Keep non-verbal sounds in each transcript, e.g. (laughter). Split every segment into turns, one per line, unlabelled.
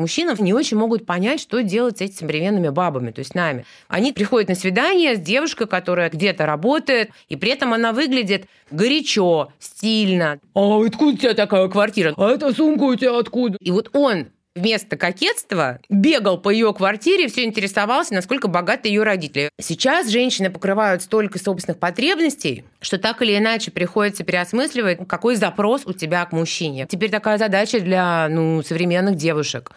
Мужчины не очень могут понять, что делать с этими современными бабами, то есть нами. Они приходят на свидание с девушкой, которая где-то работает, и при этом она выглядит горячо, стильно. А откуда у тебя такая квартира? А эта сумка у тебя откуда? И вот он вместо кокетства бегал по ее квартире, все интересовался, насколько богаты ее родители. Сейчас женщины покрывают столько собственных потребностей, что так или иначе приходится переосмысливать, какой запрос у тебя к мужчине. Теперь такая задача для ну, современных девушек.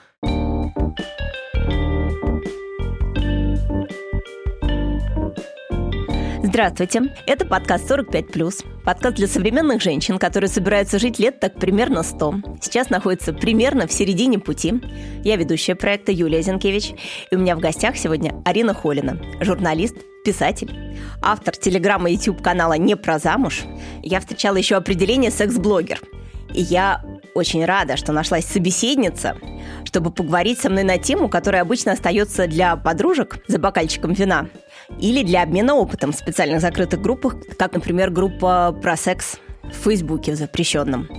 Здравствуйте, это подкаст «45+,» подкаст для современных женщин, которые собираются жить лет так примерно 100. Сейчас находится примерно в середине пути. Я ведущая проекта Юлия Зинкевич, и у меня в гостях сегодня Арина Холина, журналист, писатель, автор телеграмма и YouTube канала «Не про замуж». Я встречала еще определение «секс-блогер». И я очень рада, что нашлась собеседница, чтобы поговорить со мной на тему, которая обычно остается для подружек за бокальчиком вина – или для обмена опытом в специальных закрытых группах, как, например, группа про секс в Фейсбуке запрещенном.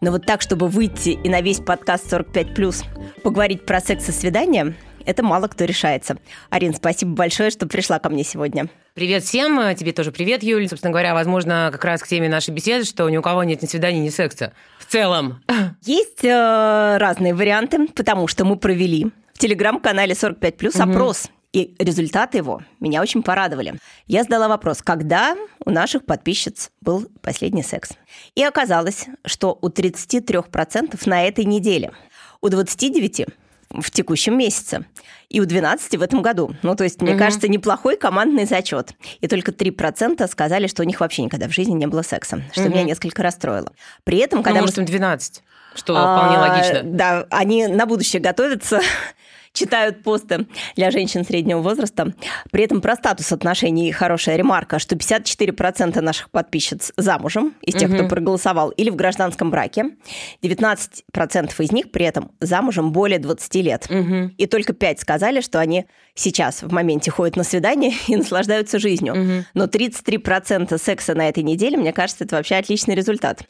Но вот так, чтобы выйти и на весь подкаст 45+, поговорить про секс и свидания, это мало кто решается. Арин, спасибо большое, что пришла ко мне сегодня.
Привет всем, тебе тоже привет, Юль. Собственно говоря, возможно, как раз к теме нашей беседы, что ни у кого нет ни свидания, ни секса. В целом. (laughs)
Есть э, разные варианты, потому что мы провели в телеграм-канале 45+, угу. опрос и результаты его меня очень порадовали. Я задала вопрос, когда у наших подписчиц был последний секс. И оказалось, что у 33% на этой неделе, у 29% в текущем месяце. И у 12 в этом году. Ну, то есть, мне угу. кажется, неплохой командный зачет. И только 3% сказали, что у них вообще никогда в жизни не было секса, что угу. меня несколько расстроило. При этом,
ну,
когда...
Ну, может, мы... 12 что вполне а, логично.
Да, они на будущее готовятся (laughs) читают посты для женщин среднего возраста. При этом про статус отношений хорошая ремарка, что 54% наших подписчиц замужем, из тех, угу. кто проголосовал, или в гражданском браке. 19% из них при этом замужем более 20 лет. Угу. И только 5 сказали, что они сейчас в моменте ходят на свидание (laughs) и наслаждаются жизнью. Угу. Но 33% секса на этой неделе, мне кажется, это вообще отличный результат.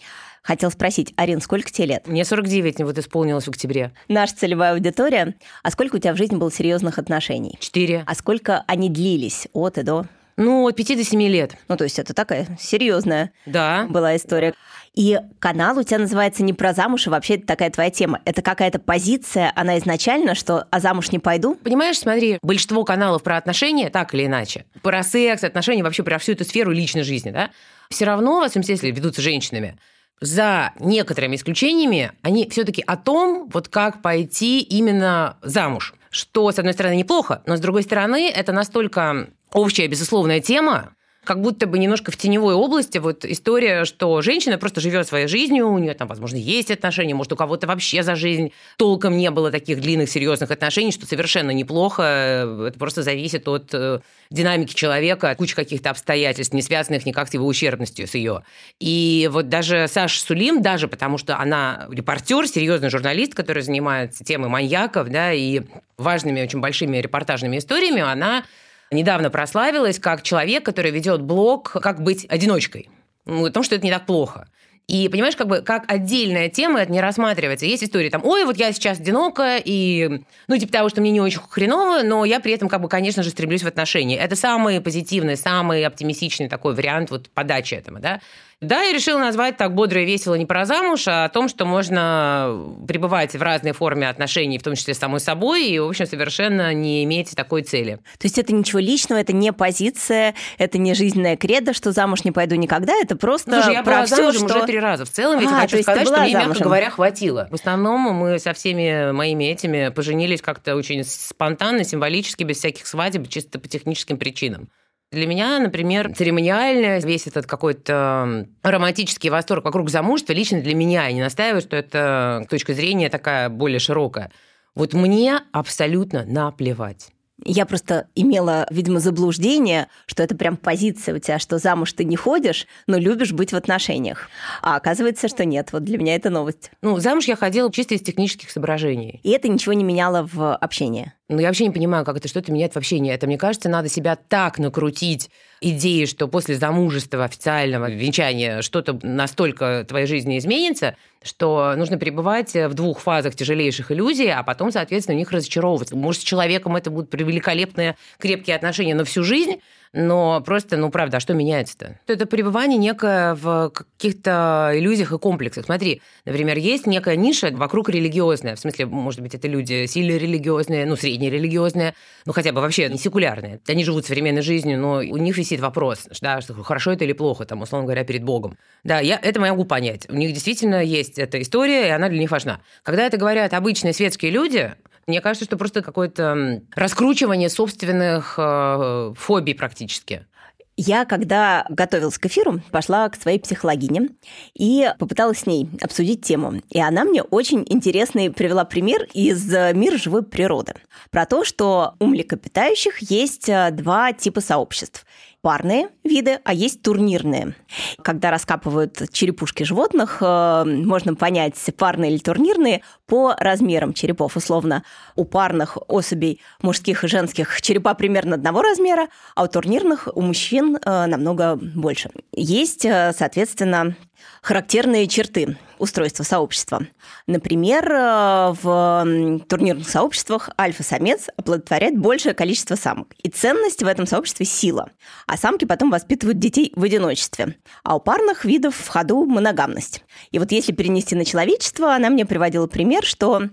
Хотел спросить, Арин, сколько тебе лет?
Мне 49 вот исполнилось в октябре.
Наша целевая аудитория. А сколько у тебя в жизни было серьезных отношений?
Четыре.
А сколько они длились от и до?
Ну, от 5 до 7 лет.
Ну, то есть это такая серьезная
да.
была история. И канал у тебя называется не про замуж, а вообще это такая твоя тема. Это какая-то позиция, она изначально, что «а замуж не пойду»?
Понимаешь, смотри, большинство каналов про отношения, так или иначе, про секс, отношения, вообще про всю эту сферу личной жизни, да, все равно, в основном смысле, ведутся женщинами за некоторыми исключениями, они все-таки о том, вот как пойти именно замуж. Что, с одной стороны, неплохо, но с другой стороны, это настолько общая, безусловная тема, как будто бы немножко в теневой области вот история, что женщина просто живет своей жизнью, у нее там, возможно, есть отношения, может, у кого-то вообще за жизнь толком не было таких длинных серьезных отношений, что совершенно неплохо. Это просто зависит от э, динамики человека, от кучи каких-то обстоятельств, не связанных никак с его ущербностью, с ее. И вот даже Саша Сулим, даже потому что она репортер, серьезный журналист, который занимается темой маньяков, да, и важными, очень большими репортажными историями, она недавно прославилась как человек, который ведет блог «Как быть одиночкой». Ну, о том, что это не так плохо. И понимаешь, как бы как отдельная тема это не рассматривается. Есть истории там, ой, вот я сейчас одинока, и, ну, типа того, что мне не очень хреново, но я при этом, как бы, конечно же, стремлюсь в отношения. Это самый позитивный, самый оптимистичный такой вариант вот подачи этому, да. Да, я решила назвать так бодро и весело не про замуж, а о том, что можно пребывать в разной форме отношений, в том числе с самой собой, и, в общем, совершенно не иметь такой цели.
То есть это ничего личного, это не позиция, это не жизненная кредо, что замуж не пойду никогда, это просто
Слушай, я про все, что... уже три раза. В целом, я а, хочу сказать, что мне, мягко говоря, хватило. В основном мы со всеми моими этими поженились как-то очень спонтанно, символически, без всяких свадеб, чисто по техническим причинам. Для меня, например, церемониально весь этот какой-то романтический восторг вокруг замужества лично для меня, я не настаиваю, что это точка зрения такая более широкая. Вот мне абсолютно наплевать.
Я просто имела, видимо, заблуждение, что это прям позиция у тебя, что замуж ты не ходишь, но любишь быть в отношениях. А оказывается, что нет. Вот для меня это новость.
Ну, замуж я ходила чисто из технических соображений.
И это ничего не меняло в общении?
Ну, я вообще не понимаю, как это что-то меняет вообще не это. Мне кажется, надо себя так накрутить идеей, что после замужества официального венчания что-то настолько в твоей жизни изменится, что нужно пребывать в двух фазах тяжелейших иллюзий, а потом, соответственно, в них разочаровываться. Может, с человеком это будут великолепные, крепкие отношения на всю жизнь, но просто, ну, правда, а что меняется-то? Это пребывание некое в каких-то иллюзиях и комплексах. Смотри, например, есть некая ниша вокруг религиозная. В смысле, может быть, это люди сильно религиозные, ну, среднерелигиозные, ну, хотя бы вообще не секулярные. Они живут современной жизнью, но у них висит вопрос, да, что хорошо это или плохо, там, условно говоря, перед Богом. Да, я это могу понять. У них действительно есть эта история, и она для них важна. Когда это говорят обычные светские люди, мне кажется, что просто какое-то раскручивание собственных э, фобий практически.
Я, когда готовилась к эфиру, пошла к своей психологине и попыталась с ней обсудить тему. И она мне очень интересный привела пример из мира живой природы. Про то, что у млекопитающих есть э, два типа сообществ парные виды, а есть турнирные. Когда раскапывают черепушки животных, э, можно понять, парные или турнирные по размерам черепов. Условно, у парных особей мужских и женских черепа примерно одного размера, а у турнирных у мужчин э, намного больше. Есть, э, соответственно, характерные черты устройства сообщества. Например, в турнирных сообществах альфа-самец оплодотворяет большее количество самок. И ценность в этом сообществе – сила. А самки потом воспитывают детей в одиночестве. А у парных видов в ходу моногамность. И вот если перенести на человечество, она мне приводила пример, что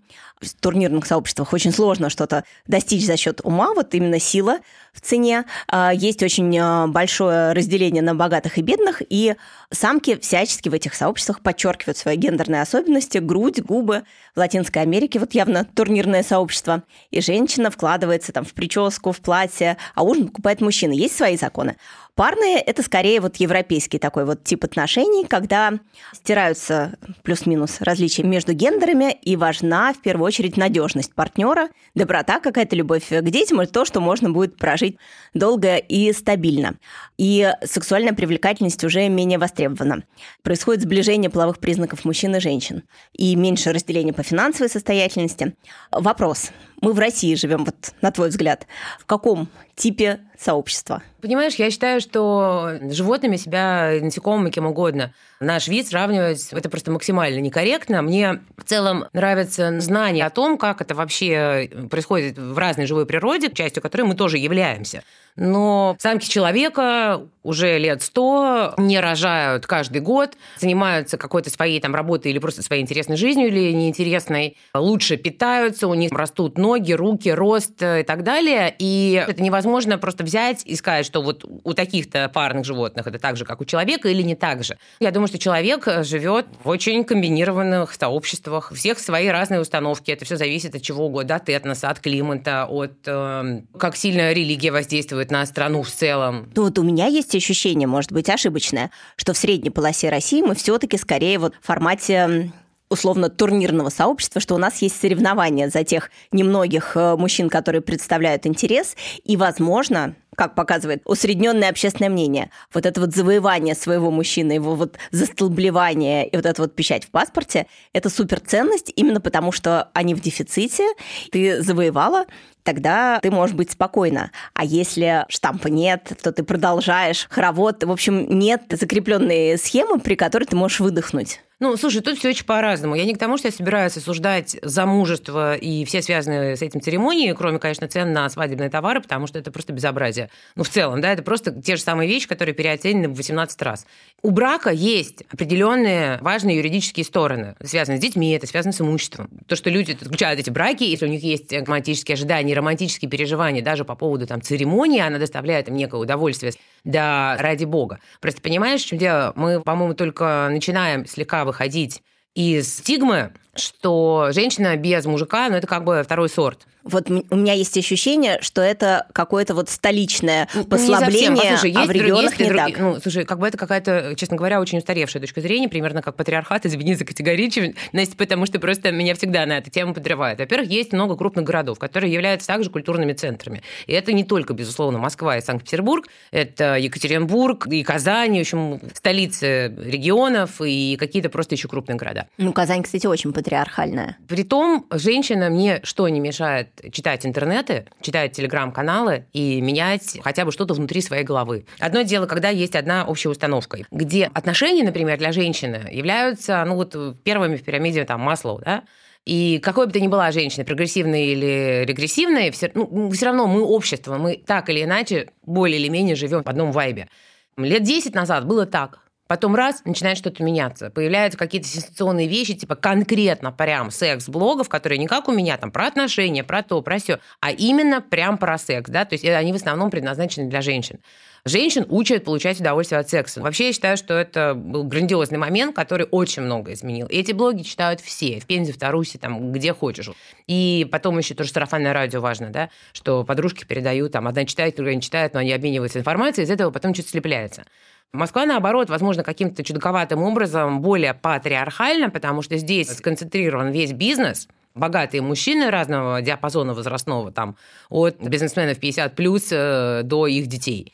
в турнирных сообществах очень сложно что-то достичь за счет ума, вот именно сила в цене. А, есть очень а, большое разделение на богатых и бедных, и самки всячески в этих сообществах подчеркивают свои гендерные особенности, грудь, губы. В Латинской Америке вот явно турнирное сообщество. И женщина вкладывается там в прическу, в платье, а ужин покупает мужчина. Есть свои законы. Парные – это скорее вот европейский такой вот тип отношений, когда стираются плюс-минус различия между гендерами, и важна в первую очередь надежность партнера, доброта, какая-то любовь к детям, и то, что можно будет прожить долго и стабильно. И сексуальная привлекательность уже менее востребована. Происходит сближение половых признаков мужчин и женщин, и меньше разделения по финансовой состоятельности. Вопрос. Мы в России живем, вот на твой взгляд, в каком типе сообщества?
Понимаешь, я считаю, что животными себя, насекомыми, кем угодно, наш вид сравнивать, это просто максимально некорректно. Мне в целом нравится знание о том, как это вообще происходит в разной живой природе, частью которой мы тоже являемся. Но самки человека уже лет сто не рожают каждый год, занимаются какой-то своей там работой или просто своей интересной жизнью или неинтересной, лучше питаются, у них растут ноги, руки, рост и так далее. И это невозможно просто взять и сказать, что вот у таких-то парных животных это так же, как у человека, или не так же. Я думаю, что человек живет в очень комбинированных сообществах, всех свои разные установки, это все зависит от чего угодно, от этноса, от климата, от э, как сильно религия воздействует на страну в целом.
Ну вот у меня есть ощущение, может быть, ошибочное, что в средней полосе России мы все-таки скорее вот в формате условно турнирного сообщества, что у нас есть соревнования за тех немногих э, мужчин, которые представляют интерес, и, возможно, как показывает усредненное общественное мнение, вот это вот завоевание своего мужчины, его вот застолблевание и вот эта вот печать в паспорте, это суперценность именно потому, что они в дефиците, ты завоевала, тогда ты можешь быть спокойна. А если штампа нет, то ты продолжаешь хоровод. В общем, нет закрепленной схемы, при которой ты можешь выдохнуть.
Ну, слушай, тут все очень по-разному. Я не к тому, что я собираюсь осуждать замужество и все связанные с этим церемонии, кроме, конечно, цен на свадебные товары, потому что это просто безобразие. Ну, в целом, да, это просто те же самые вещи, которые переоценены в 18 раз. У брака есть определенные важные юридические стороны, связанные с детьми, это связано с имуществом. То, что люди заключают эти браки, если у них есть романтические ожидания, романтические переживания даже по поводу там церемонии, она доставляет им некое удовольствие. Да, ради бога. Просто понимаешь, в чем дело? Мы, по-моему, только начинаем слегка выходить из стигмы, что женщина без мужика, ну, это как бы второй сорт.
Вот у меня есть ощущение, что это какое-то вот столичное послабление,
Послушай,
а в регионах
есть
не
друг...
так.
Ну, слушай, как бы это какая-то, честно говоря, очень устаревшая точка зрения, примерно как патриархат, извини за категоричность, потому что просто меня всегда на эту тему подрывают. Во-первых, есть много крупных городов, которые являются также культурными центрами. И это не только, безусловно, Москва и Санкт-Петербург, это Екатеринбург и Казань, в общем, столицы регионов и какие-то просто еще крупные города.
Ну, Казань, кстати, очень патриархальная.
Притом, женщинам мне что не мешает читать интернеты, читать телеграм-каналы и менять хотя бы что-то внутри своей головы. Одно дело, когда есть одна общая установка, где отношения, например, для женщины являются, ну вот, первыми в пирамиде там Маслоу, да, и какой бы ты ни была женщина, прогрессивная или регрессивная, все, ну, все равно мы общество, мы так или иначе более или менее живем в одном вайбе. Лет 10 назад было так. Потом раз, начинает что-то меняться. Появляются какие-то сенсационные вещи, типа конкретно прям секс-блогов, которые не как у меня, там, про отношения, про то, про все, а именно прям про секс, да, то есть они в основном предназначены для женщин. Женщин учат получать удовольствие от секса. Вообще, я считаю, что это был грандиозный момент, который очень много изменил. И эти блоги читают все, в Пензе, в Тарусе, там, где хочешь. И потом еще тоже сарафанное радио важно, да, что подружки передают, там, одна читает, другая не читает, но они обмениваются информацией, из этого потом что-то слепляется. Москва, наоборот, возможно, каким-то чудаковатым образом более патриархальна, потому что здесь сконцентрирован весь бизнес, богатые мужчины разного диапазона возрастного, там, от бизнесменов 50 плюс э, до их детей.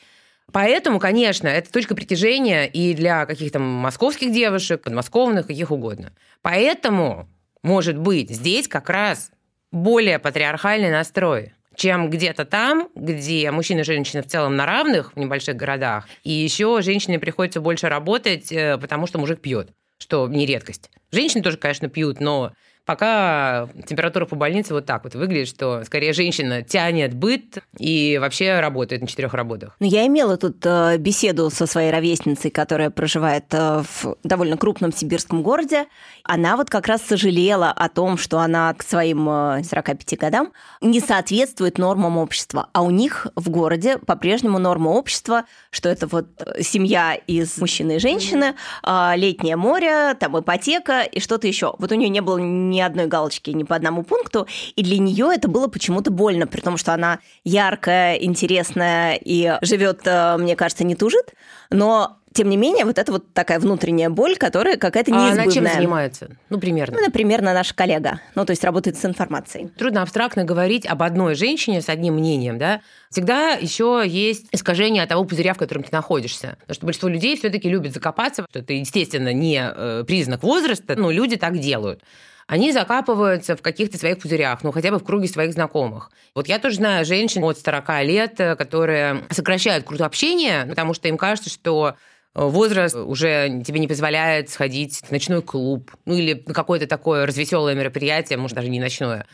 Поэтому, конечно, это точка притяжения и для каких-то московских девушек, подмосковных, каких угодно. Поэтому, может быть, здесь как раз более патриархальный настрой чем где-то там, где мужчины и женщины в целом на равных в небольших городах, и еще женщине приходится больше работать, э, потому что мужик пьет, что не редкость. Женщины тоже, конечно, пьют, но Пока температура по больнице вот так вот выглядит, что скорее женщина тянет быт и вообще работает на четырех работах.
Ну, я имела тут э, беседу со своей ровесницей, которая проживает э, в довольно крупном сибирском городе. Она вот как раз сожалела о том, что она к своим 45 э, годам не соответствует нормам общества. А у них в городе по-прежнему норма общества, что это вот семья из мужчины и женщины, летнее море, там ипотека и что-то еще. Вот у нее не было ни одной галочки ни по одному пункту, и для нее это было почему-то больно, при том, что она яркая, интересная и живет, э, мне кажется, не тужит, но тем не менее, вот это вот такая внутренняя боль, которая какая-то неизбывная.
А она чем занимается? Ну, примерно.
Ну, например, наша коллега. Ну, то есть работает с информацией.
Трудно абстрактно говорить об одной женщине с одним мнением, да? Всегда еще есть искажение от того пузыря, в котором ты находишься. Потому что большинство людей все таки любят закопаться. Это, естественно, не э, признак возраста, но люди так делают они закапываются в каких-то своих пузырях, ну, хотя бы в круге своих знакомых. Вот я тоже знаю женщин от 40 лет, э, которые сокращают круг общения, потому что им кажется, что э, возраст уже тебе не позволяет сходить в ночной клуб, ну или на какое-то такое развеселое мероприятие, может, даже не ночное.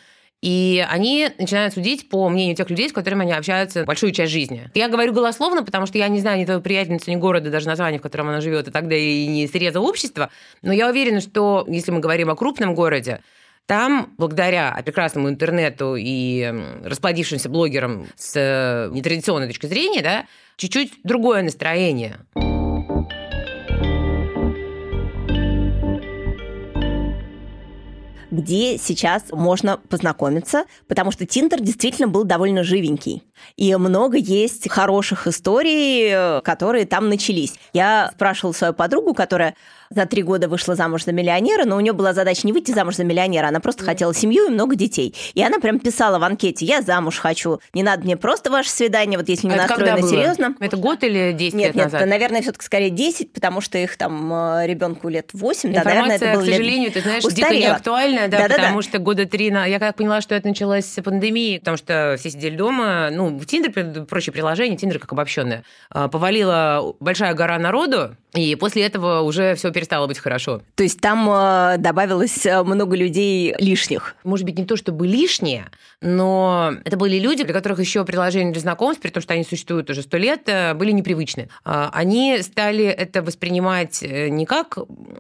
И они начинают судить по мнению тех людей, с которыми они общаются большую часть жизни. Я говорю голословно, потому что я не знаю ни твою приятельницу, ни города, даже название, в котором она живет, и тогда и не среза общества. Но я уверена, что если мы говорим о крупном городе, там, благодаря прекрасному интернету и расплодившимся блогерам с э, нетрадиционной точки зрения, да, чуть-чуть другое настроение.
Где сейчас можно познакомиться, потому что Тиндер действительно был довольно живенький. И много есть хороших историй, которые там начались. Я спрашивала свою подругу, которая за три года вышла замуж за миллионера, но у нее была задача не выйти замуж за миллионера, она просто хотела семью и много детей. И она прям писала в анкете, я замуж хочу, не надо мне просто ваше свидание, вот если не а настроено серьезно.
Это год или 10
нет,
лет
нет,
назад?
Нет, наверное, все-таки скорее 10, потому что их там э, ребенку лет 8,
да,
наверное, это было
к сожалению, лет... ты знаешь, устарела. дико неактуальная, да, да, потому да. что года три, я как поняла, что это началось с пандемии, потому что все сидели дома, ну, в Тиндер, прочие приложения, Тиндер как обобщенное, а, повалила большая гора народу, и после этого уже все перестало быть хорошо.
То есть там э, добавилось э, много людей лишних?
Может быть, не то чтобы лишние, но это были люди, для которых еще приложения для знакомств, при том, что они существуют уже сто лет, э, были непривычны. А, они стали это воспринимать не как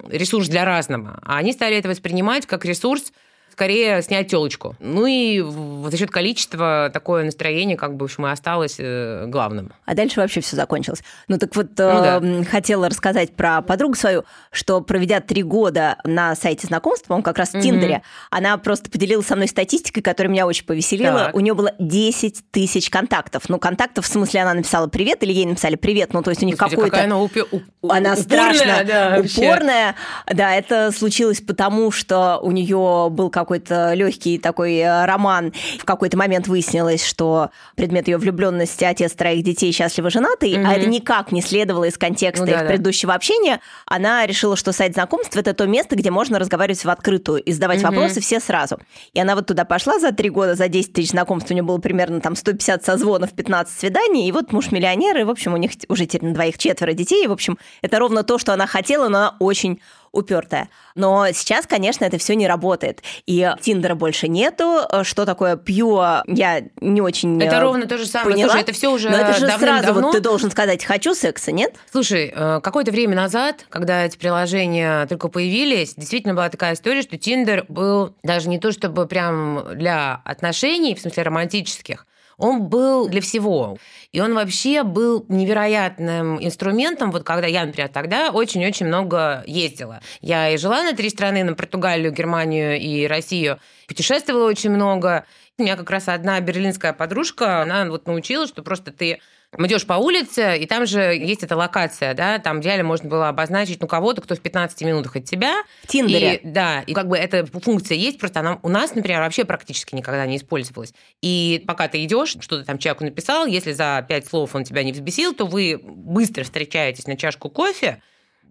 ресурс для разного, а они стали это воспринимать как ресурс скорее снять телочку. Ну и за счет количества такое настроение как бы, в общем, и осталось э, главным.
А дальше вообще все закончилось. Ну так вот, ну, да. э, хотела рассказать про подругу свою, что проведя три года на сайте знакомств, по-моему, как раз в mm-hmm. Тиндере, она просто поделилась со мной статистикой, которая меня очень повеселила. Так. У нее было 10 тысяч контактов. Ну, контактов в смысле она написала привет или ей написали привет. Ну, то есть у них какой-то...
она, упе...
она упорная, страшно да, упорная. Да, это случилось потому, что у нее был какой какой-то легкий такой э, роман. В какой-то момент выяснилось, что предмет ее влюбленности отец троих детей счастливо женатый, mm-hmm. а это никак не следовало из контекста ну, их да, предыдущего общения. Она решила, что сайт знакомств это то место, где можно разговаривать в открытую и задавать mm-hmm. вопросы все сразу. И она вот туда пошла за три года, за 10 тысяч знакомств, у нее было примерно там 150 созвонов, 15 свиданий, и вот муж миллионер, и, в общем, у них уже теперь на двоих четверо детей, и, в общем, это ровно то, что она хотела, но она очень упертая. Но сейчас, конечно, это все не работает. И Тиндера больше нету. Что такое Пьюа, я не очень
Это ровно то же самое.
Поняла.
Слушай, это все уже
Но это же сразу вот ты должен сказать «хочу секса», нет?
Слушай, э, какое-то время назад, когда эти приложения только появились, действительно была такая история, что Тиндер был даже не то чтобы прям для отношений, в смысле романтических, он был для всего. И он вообще был невероятным инструментом. Вот когда я, например, тогда очень-очень много ездила. Я и жила на три страны, на Португалию, Германию и Россию. Путешествовала очень много. У меня как раз одна берлинская подружка, она вот научила, что просто ты идешь по улице, и там же есть эта локация, да, там идеально можно было обозначить, ну, кого-то, кто в 15 минутах от тебя.
В Тиндере.
И, да, и как бы эта функция есть, просто она у нас, например, вообще практически никогда не использовалась. И пока ты идешь, что-то там человеку написал, если за пять слов он тебя не взбесил, то вы быстро встречаетесь на чашку кофе,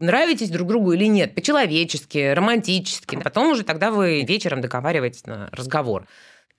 нравитесь друг другу или нет, по-человечески, романтически. Потом уже тогда вы вечером договариваетесь на разговор.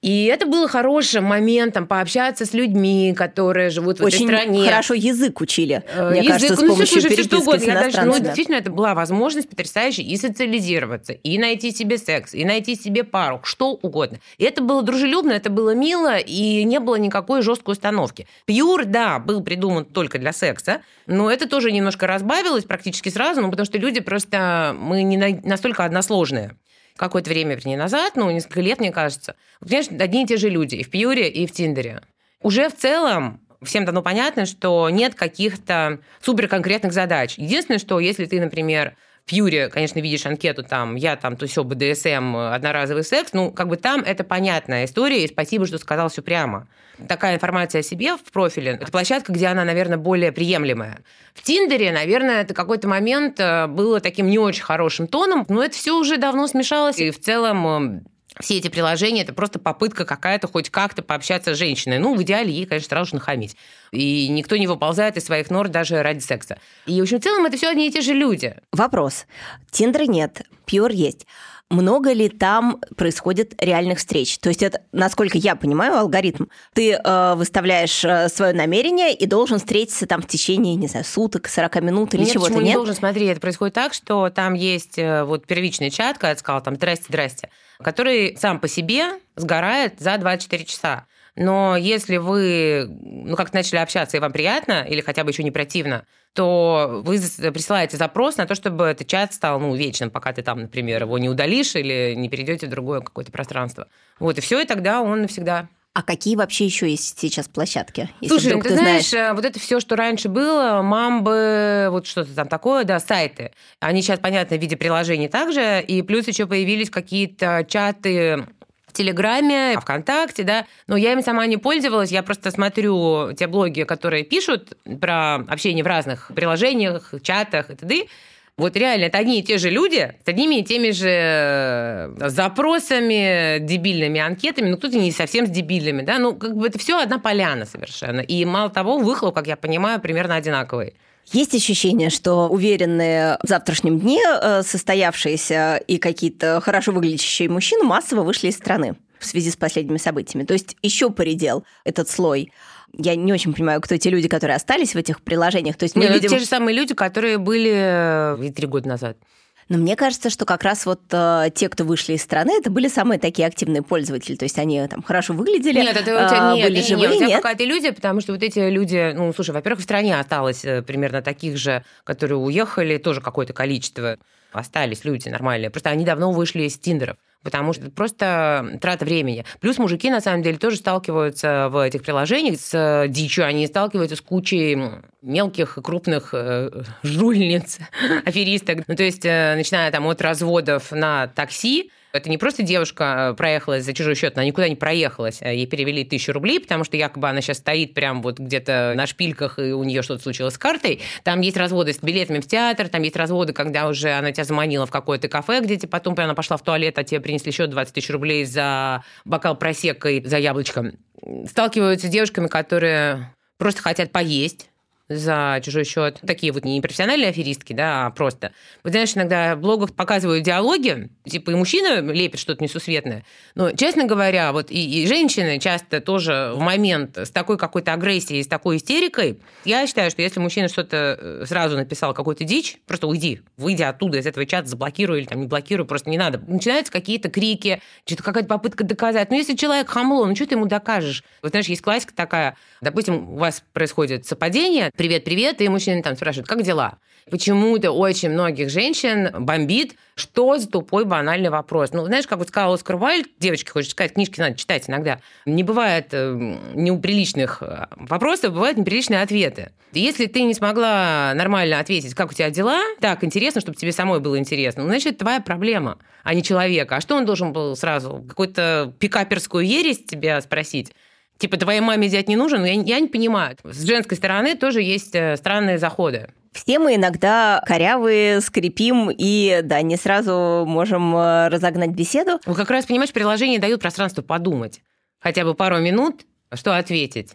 И это было хорошим моментом пообщаться с людьми, которые живут в
Очень
этой стране.
хорошо язык учили, мне
язык,
кажется, с
ну,
помощью
все,
переписки
все, что угодно. даже, ну, действительно, это была возможность потрясающая и социализироваться, и найти себе секс, и найти себе пару, что угодно. И это было дружелюбно, это было мило, и не было никакой жесткой установки. Пьюр, да, был придуман только для секса, но это тоже немножко разбавилось практически сразу, ну, потому что люди просто, мы не настолько односложные какое-то время, вернее, назад, ну, несколько лет, мне кажется, понимаешь, одни и те же люди и в Пьюре, и в Тиндере. Уже в целом всем давно понятно, что нет каких-то суперконкретных задач. Единственное, что если ты, например, в Юре, конечно, видишь анкету там, я там то все БДСМ, одноразовый секс, ну, как бы там это понятная история, и спасибо, что сказал все прямо. Такая информация о себе в профиле, это площадка, где она, наверное, более приемлемая. В Тиндере, наверное, это какой-то момент э, было таким не очень хорошим тоном, но это все уже давно смешалось, и в целом все эти приложения – это просто попытка какая-то хоть как-то пообщаться с женщиной. Ну, в идеале ей, конечно, сразу же нахамить. И никто не выползает из своих нор даже ради секса. И, в общем, в целом это все одни и те же люди.
Вопрос. Тиндера нет, Пьюр есть много ли там происходит реальных встреч? То есть это, насколько я понимаю, алгоритм. Ты э, выставляешь э, свое намерение и должен встретиться там в течение, не знаю, суток, 40 минут или
нет,
чего-то,
нет?
не
должен, смотри, это происходит так, что там есть э, вот первичный чат, когда ты сказал там «здрасте, здрасте», который сам по себе сгорает за 24 часа. Но если вы ну, как-то начали общаться, и вам приятно, или хотя бы еще не противно, то вы присылаете запрос на то, чтобы этот чат стал ну, вечным, пока ты там, например, его не удалишь или не перейдете в другое какое-то пространство. Вот, и все, и тогда он навсегда.
А какие вообще еще есть сейчас площадки?
Если Слушай, ну, ты, ты знаешь, знаешь, вот это все, что раньше было, мамбы, вот что-то там такое, да, сайты. Они сейчас, понятно, в виде приложений также, и плюс еще появились какие-то чаты в Телеграме, ВКонтакте, да, но я им сама не пользовалась, я просто смотрю те блоги, которые пишут про общение в разных приложениях, чатах и т.д., вот реально, это одни и те же люди с одними и теми же э, запросами, дебильными анкетами, ну, кто-то не совсем с дебильными, да, ну, как бы это все одна поляна совершенно. И мало того, выхлоп, как я понимаю, примерно одинаковый.
Есть ощущение, что уверенные в завтрашнем дне э, состоявшиеся и какие-то хорошо выглядящие мужчины массово вышли из страны в связи с последними событиями. То есть еще поредел этот слой. Я не очень понимаю, кто те люди, которые остались в этих приложениях. То есть мы
Нет,
видим...
те же самые люди, которые были э, три года назад.
Но мне кажется, что как раз вот э, те, кто вышли из страны, это были самые такие активные пользователи. То есть они там хорошо выглядели,
нет, это у тебя,
э,
нет,
были
нет,
живые,
нет, у тебя
нет?
какая-то иллюзия, потому что вот эти люди, ну, слушай, во-первых, в стране осталось э, примерно таких же, которые уехали, тоже какое-то количество. Остались люди нормальные. Просто они давно вышли из Тиндеров потому что это просто трата времени. Плюс мужики, на самом деле, тоже сталкиваются в этих приложениях с э, дичью, они сталкиваются с кучей мелких и крупных э, жульниц, (laughs) аферисток. Ну, то есть, э, начиная там от разводов на такси, Это не просто девушка э, проехалась за чужой счет, она никуда не проехалась. А ей перевели тысячу рублей, потому что якобы она сейчас стоит прям вот где-то на шпильках, и у нее что-то случилось с картой. Там есть разводы с билетами в театр, там есть разводы, когда уже она тебя заманила в какое-то кафе, где тебе потом она пошла в туалет, а тебе принесли еще 20 тысяч рублей за бокал просека и за яблочко. Сталкиваются с девушками, которые просто хотят поесть, за чужой счет. Такие вот не профессиональные аферистки, да, а просто. Вот знаешь, иногда в блогах показывают диалоги, типа и мужчина лепит что-то несусветное. Но, честно говоря, вот и, и женщины часто тоже в момент с такой какой-то агрессией, с такой истерикой, я считаю, что если мужчина что-то э, сразу написал, какую-то дичь, просто уйди, выйди оттуда из этого чата, заблокируй или там не блокируй, просто не надо. Начинаются какие-то крики, что-то какая-то попытка доказать. Ну, если человек хамло, ну, что ты ему докажешь? Вот знаешь, есть классика такая, допустим, у вас происходит совпадение, привет-привет, и мужчина там спрашивает, как дела? Почему-то очень многих женщин бомбит, что за тупой банальный вопрос. Ну, знаешь, как вот сказал Оскар Вальд, девочки хочет сказать, книжки надо читать иногда. Не бывает э, неприличных э, вопросов, бывают неприличные ответы. Если ты не смогла нормально ответить, как у тебя дела, так интересно, чтобы тебе самой было интересно, ну, значит, твоя проблема, а не человека. А что он должен был сразу? Какую-то пикаперскую ересь тебя спросить? Типа, твоей маме взять не нужен, я, я не понимаю. С женской стороны тоже есть э, странные заходы.
Все мы иногда корявые, скрипим и, да, не сразу можем э, разогнать беседу.
Вот как раз, понимаешь, приложение дают пространство подумать. Хотя бы пару минут, что ответить.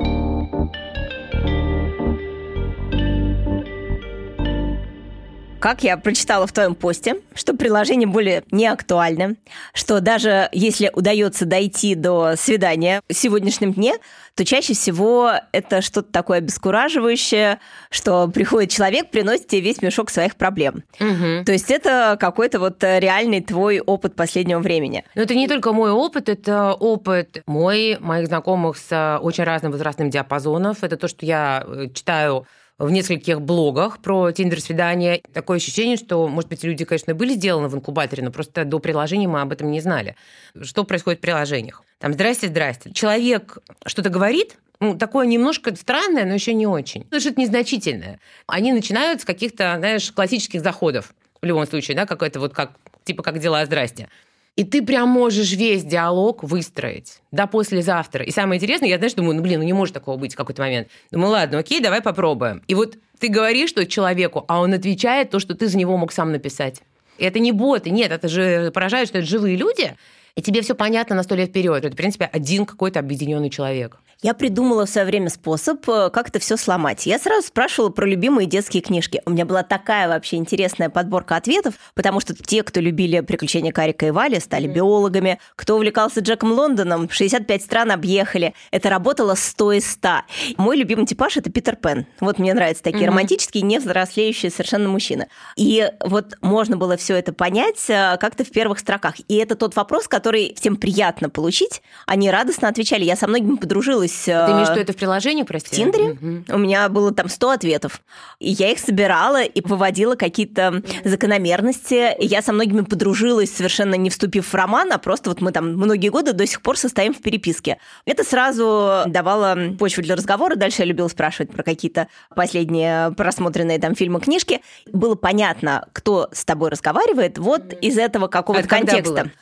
Как я прочитала в твоем посте, что приложение более не актуально, что даже если удается дойти до свидания в сегодняшнем дне, то чаще всего это что-то такое обескураживающее, что приходит человек, приносит тебе весь мешок своих проблем. Угу. То есть это какой-то вот реальный твой опыт последнего времени.
Но это не только мой опыт, это опыт мой, моих знакомых с очень разным возрастным диапазоном. Это то, что я э, читаю в нескольких блогах про тиндер-свидания. Такое ощущение, что, может быть, люди, конечно, были сделаны в инкубаторе, но просто до приложения мы об этом не знали. Что происходит в приложениях? Там, здрасте, здрасте. Человек что-то говорит, ну, такое немножко странное, но еще не очень. Ну, что-то незначительное. Они начинают с каких-то, знаешь, классических заходов. В любом случае, да, какое-то вот как, типа, как дела, здрасте. И ты прям можешь весь диалог выстроить до послезавтра. И самое интересное, я, знаешь, думаю, ну, блин, ну не может такого быть в какой-то момент. Думаю, ладно, окей, давай попробуем. И вот ты говоришь что человеку, а он отвечает то, что ты за него мог сам написать. И это не боты, нет, это же поражает, что это живые люди, и тебе все понятно на сто лет вперед. Это, в принципе, один какой-то объединенный человек.
Я придумала в свое время способ, э, как это все сломать. Я сразу спрашивала про любимые детские книжки. У меня была такая вообще интересная подборка ответов, потому что те, кто любили «Приключения Карика и Вали», стали биологами. Кто увлекался Джеком Лондоном, 65 стран объехали. Это работало 100 из 100. Мой любимый типаж – это Питер Пен. Вот мне нравятся такие mm-hmm. романтические, невзрослеющие совершенно мужчины. И вот можно было все это понять э, как-то в первых строках. И это тот вопрос, который всем приятно получить. Они радостно отвечали. Я со многими подружилась подружилась...
Ты имеешь в виду это в приложении, прости?
В Тиндере. Угу. У меня было там 100 ответов. И я их собирала и выводила какие-то закономерности. И я со многими подружилась, совершенно не вступив в роман, а просто вот мы там многие годы до сих пор состоим в переписке. Это сразу давало почву для разговора. Дальше я любила спрашивать про какие-то последние просмотренные там фильмы, книжки. Было понятно, кто с тобой разговаривает вот из этого какого-то контекста. Было?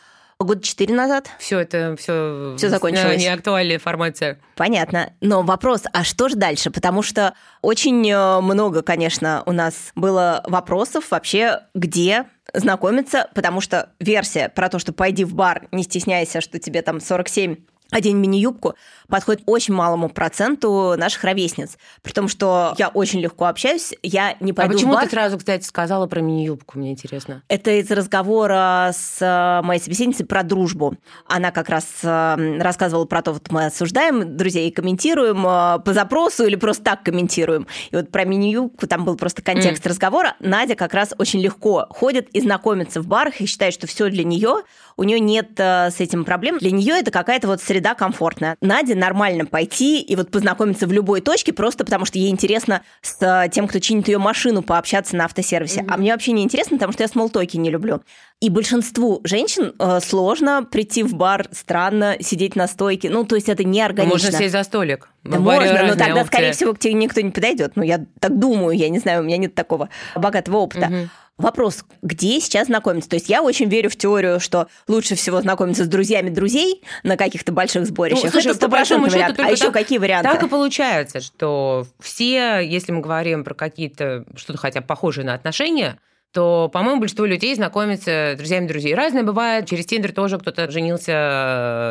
Года четыре назад.
Все это все,
все закончилось.
Не актуальная информация.
Понятно. Но вопрос, а что же дальше? Потому что очень э, много, конечно, у нас было вопросов вообще, где знакомиться, потому что версия про то, что пойди в бар, не стесняйся, что тебе там 47 одень мини-юбку, подходит очень малому проценту наших ровесниц. При том, что я очень легко общаюсь, я не пойду
А почему
в бар.
ты сразу, кстати, сказала про мини-юбку, мне интересно?
Это из разговора с э, моей собеседницей про дружбу. Она как раз э, рассказывала про то, вот мы осуждаем друзей и комментируем э, по запросу или просто так комментируем. И вот про мини-юбку там был просто контекст mm. разговора. Надя как раз очень легко ходит и знакомится в барах и считает, что все для нее. У нее нет с этим проблем. Для нее это какая-то вот среда комфортная. Наде нормально пойти и вот познакомиться в любой точке, просто потому что ей интересно с э, тем, кто чинит ее машину, пообщаться на автосервисе. Mm-hmm. А мне вообще не интересно, потому что я смолтоки не люблю. И большинству женщин э, сложно прийти в бар, странно сидеть на стойке. Ну, то есть это не органично.
Можно сесть за столик.
Да можно, но тогда, опции. скорее всего, к тебе никто не подойдет. Ну, я так думаю, я не знаю, у меня нет такого богатого опыта. Угу. Вопрос, где сейчас знакомиться? То есть я очень верю в теорию, что лучше всего знакомиться с друзьями друзей на каких-то больших сборищах. Ну,
слушай, это стопроцентный вариант.
А еще так, какие варианты?
Так и получается, что все, если мы говорим про какие-то что-то хотя бы похожие на отношения, то, по-моему, большинство людей знакомятся с друзьями друзей. Разное бывает, через Тиндер тоже кто-то женился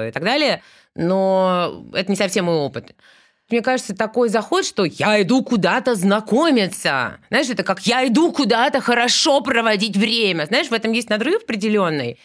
э, и так далее, но это не совсем мой опыт. Мне кажется, такой заход, что я иду куда-то знакомиться. Знаешь, это как я иду куда-то хорошо проводить время. Знаешь, в этом есть надрыв определенный.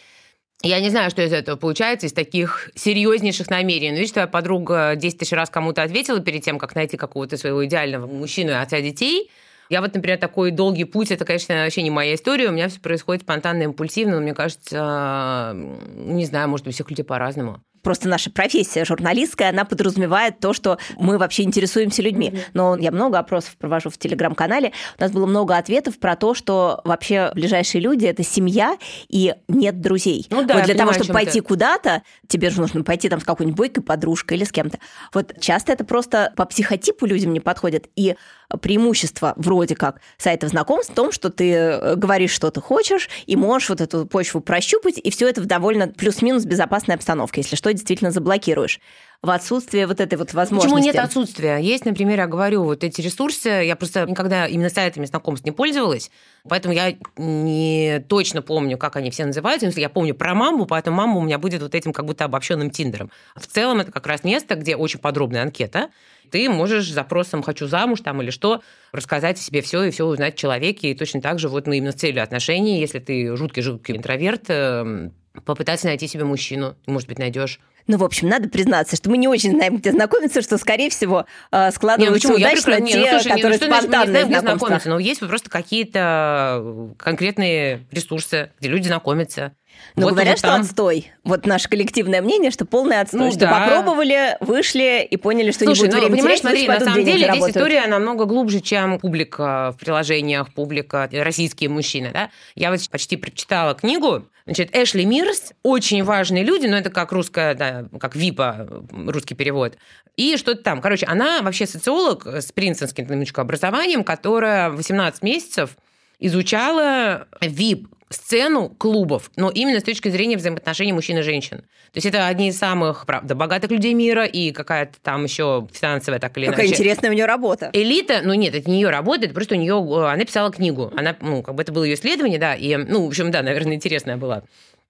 Я не знаю, что из этого получается, из таких серьезнейших намерений. видишь, твоя подруга 10 тысяч раз кому-то ответила перед тем, как найти какого-то своего идеального мужчину и отца детей – я вот, например, такой долгий путь, это, конечно, вообще не моя история, у меня все происходит спонтанно, импульсивно, но мне кажется, не знаю, может, у всех людей по-разному
просто наша профессия журналистская, она подразумевает то, что мы вообще интересуемся людьми. Но я много опросов провожу в телеграм-канале. У нас было много ответов про то, что вообще ближайшие люди это семья и нет друзей. Ну да, вот для того, чтобы пойти куда-то, тебе же нужно пойти там с какой-нибудь бойкой подружкой или с кем-то. Вот часто это просто по психотипу людям не подходит. И преимущество вроде как сайтов знакомств в том, что ты э, говоришь, что ты хочешь, и можешь вот эту почву прощупать, и все это в довольно плюс-минус безопасной обстановке. Если что, действительно заблокируешь в отсутствие вот этой вот возможности.
Почему нет отсутствия? Есть, например, я говорю, вот эти ресурсы, я просто никогда именно сайтами знакомств не пользовалась, поэтому я не точно помню, как они все называются. Если я помню про маму, поэтому мама у меня будет вот этим как будто обобщенным тиндером. В целом это как раз место, где очень подробная анкета, ты можешь запросом «хочу замуж» там или что, рассказать о себе все и все узнать о человеке. И точно так же вот ну, именно с целью отношений, если ты жуткий-жуткий интроверт, эм, попытаться найти себе мужчину. Может быть, найдешь.
Ну, в общем, надо признаться, что мы не очень знаем, где знакомиться, что, скорее всего, э, складываются не, ну, удачно я те, не, ну, слушай, которые не, ну, спонтанные не, не знакомиться.
Но есть просто какие-то конкретные ресурсы, где люди знакомятся.
Но вот говорят, что там... отстой. Вот наше коллективное мнение, что полный отстой. Ну, что да. попробовали, вышли и поняли, что Слушай, не будет ну,
понимаешь,
терять,
смотри, на самом деле здесь история намного глубже, чем публика в приложениях, публика, российские мужчины. Да? Я вот почти прочитала книгу, Значит, Эшли Мирс, очень важные люди, но это как русская, да, как ВИПа, русский перевод. И что-то там. Короче, она вообще социолог с принцинским образованием, которая 18 месяцев изучала ВИП сцену клубов, но именно с точки зрения взаимоотношений мужчин и женщин. То есть это одни из самых, правда, богатых людей мира и какая-то там еще финансовая так или
Какая
иначе.
интересная у нее работа.
Элита, ну нет, это не ее работа, это просто у нее, э, она писала книгу, она, ну, как бы это было ее исследование, да, и, ну, в общем, да, наверное, интересная была.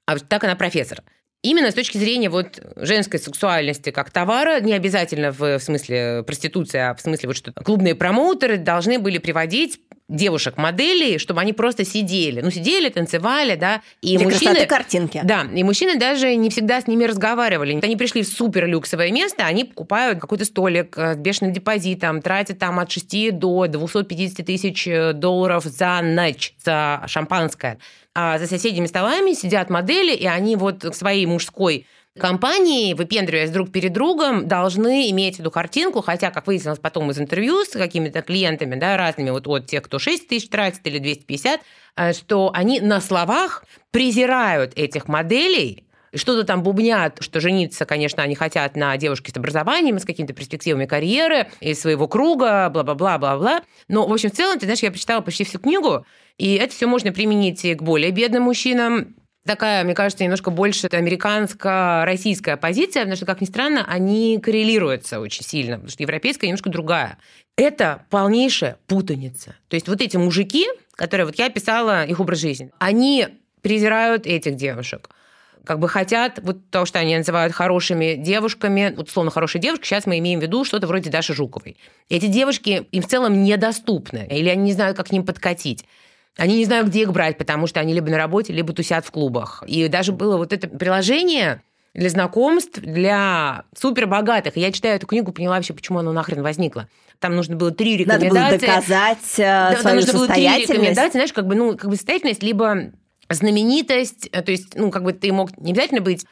А так она профессор. Именно с точки зрения вот женской сексуальности как товара, не обязательно в, в смысле проституции, а в смысле вот что клубные промоутеры должны были приводить девушек-моделей, чтобы они просто сидели. Ну, сидели, танцевали, да.
И Для мужчины... картинки.
Да, и мужчины даже не всегда с ними разговаривали. Они пришли в супер люксовое место, они покупают какой-то столик э, с бешеным депозитом, тратят там от 6 до 250 тысяч э, долларов за ночь, за шампанское. А за соседними столами сидят модели, и они вот к своей мужской компании, выпендриваясь друг перед другом, должны иметь эту картинку, хотя, как выяснилось потом из интервью с какими-то клиентами, да, разными, вот от тех, кто 6 тысяч тратит или 250, э, что они на словах презирают этих моделей, что-то там бубнят, что жениться, конечно, они хотят на девушке с образованием, с какими-то перспективами карьеры, из своего круга, бла-бла-бла, бла-бла. Но, в общем, в целом, ты знаешь, я прочитала почти всю книгу, и это все можно применить и к более бедным мужчинам, такая, мне кажется, немножко больше американско-российская позиция, потому что, как ни странно, они коррелируются очень сильно, потому что европейская немножко другая. Это полнейшая путаница. То есть вот эти мужики, которые вот я описала их образ жизни, они презирают этих девушек как бы хотят вот то, что они называют хорошими девушками, вот словно хорошие девушки, сейчас мы имеем в виду что-то вроде Даши Жуковой. Эти девушки им в целом недоступны, или они не знают, как к ним подкатить. Они не знают, где их брать, потому что они либо на работе, либо тусят в клубах. И даже было вот это приложение для знакомств для супербогатых. Я читаю эту книгу, поняла вообще, почему оно нахрен возникло. Там нужно было три рекомендации.
Надо было доказать э, свою нужно было три рекомендации,
знаешь, как бы, ну, как бы состоятельность, либо знаменитость, э, то есть, ну, как бы ты мог не обязательно быть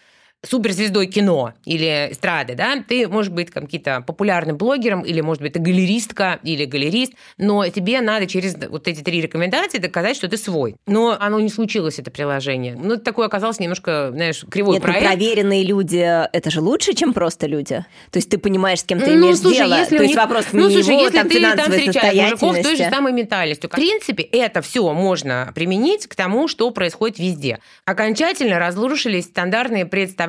суперзвездой кино или эстрады, да, ты можешь быть каким-то популярным блогером, или, может быть, ты галеристка или галерист, но тебе надо через вот эти три рекомендации доказать, что ты свой. Но оно не случилось, это приложение. Ну, такое оказалось немножко, знаешь, кривой
Нет,
проект.
Ну, проверенные люди, это же лучше, чем просто люди. То есть ты понимаешь, с кем ты ну, имеешь
слушай,
дело.
Если
То есть
них...
вопрос
ну, слушай,
его,
если
там,
ты там встречаешь мужиков с той же
самой
ментальностью, в принципе, это все можно применить к тому, что происходит везде. Окончательно разрушились стандартные представления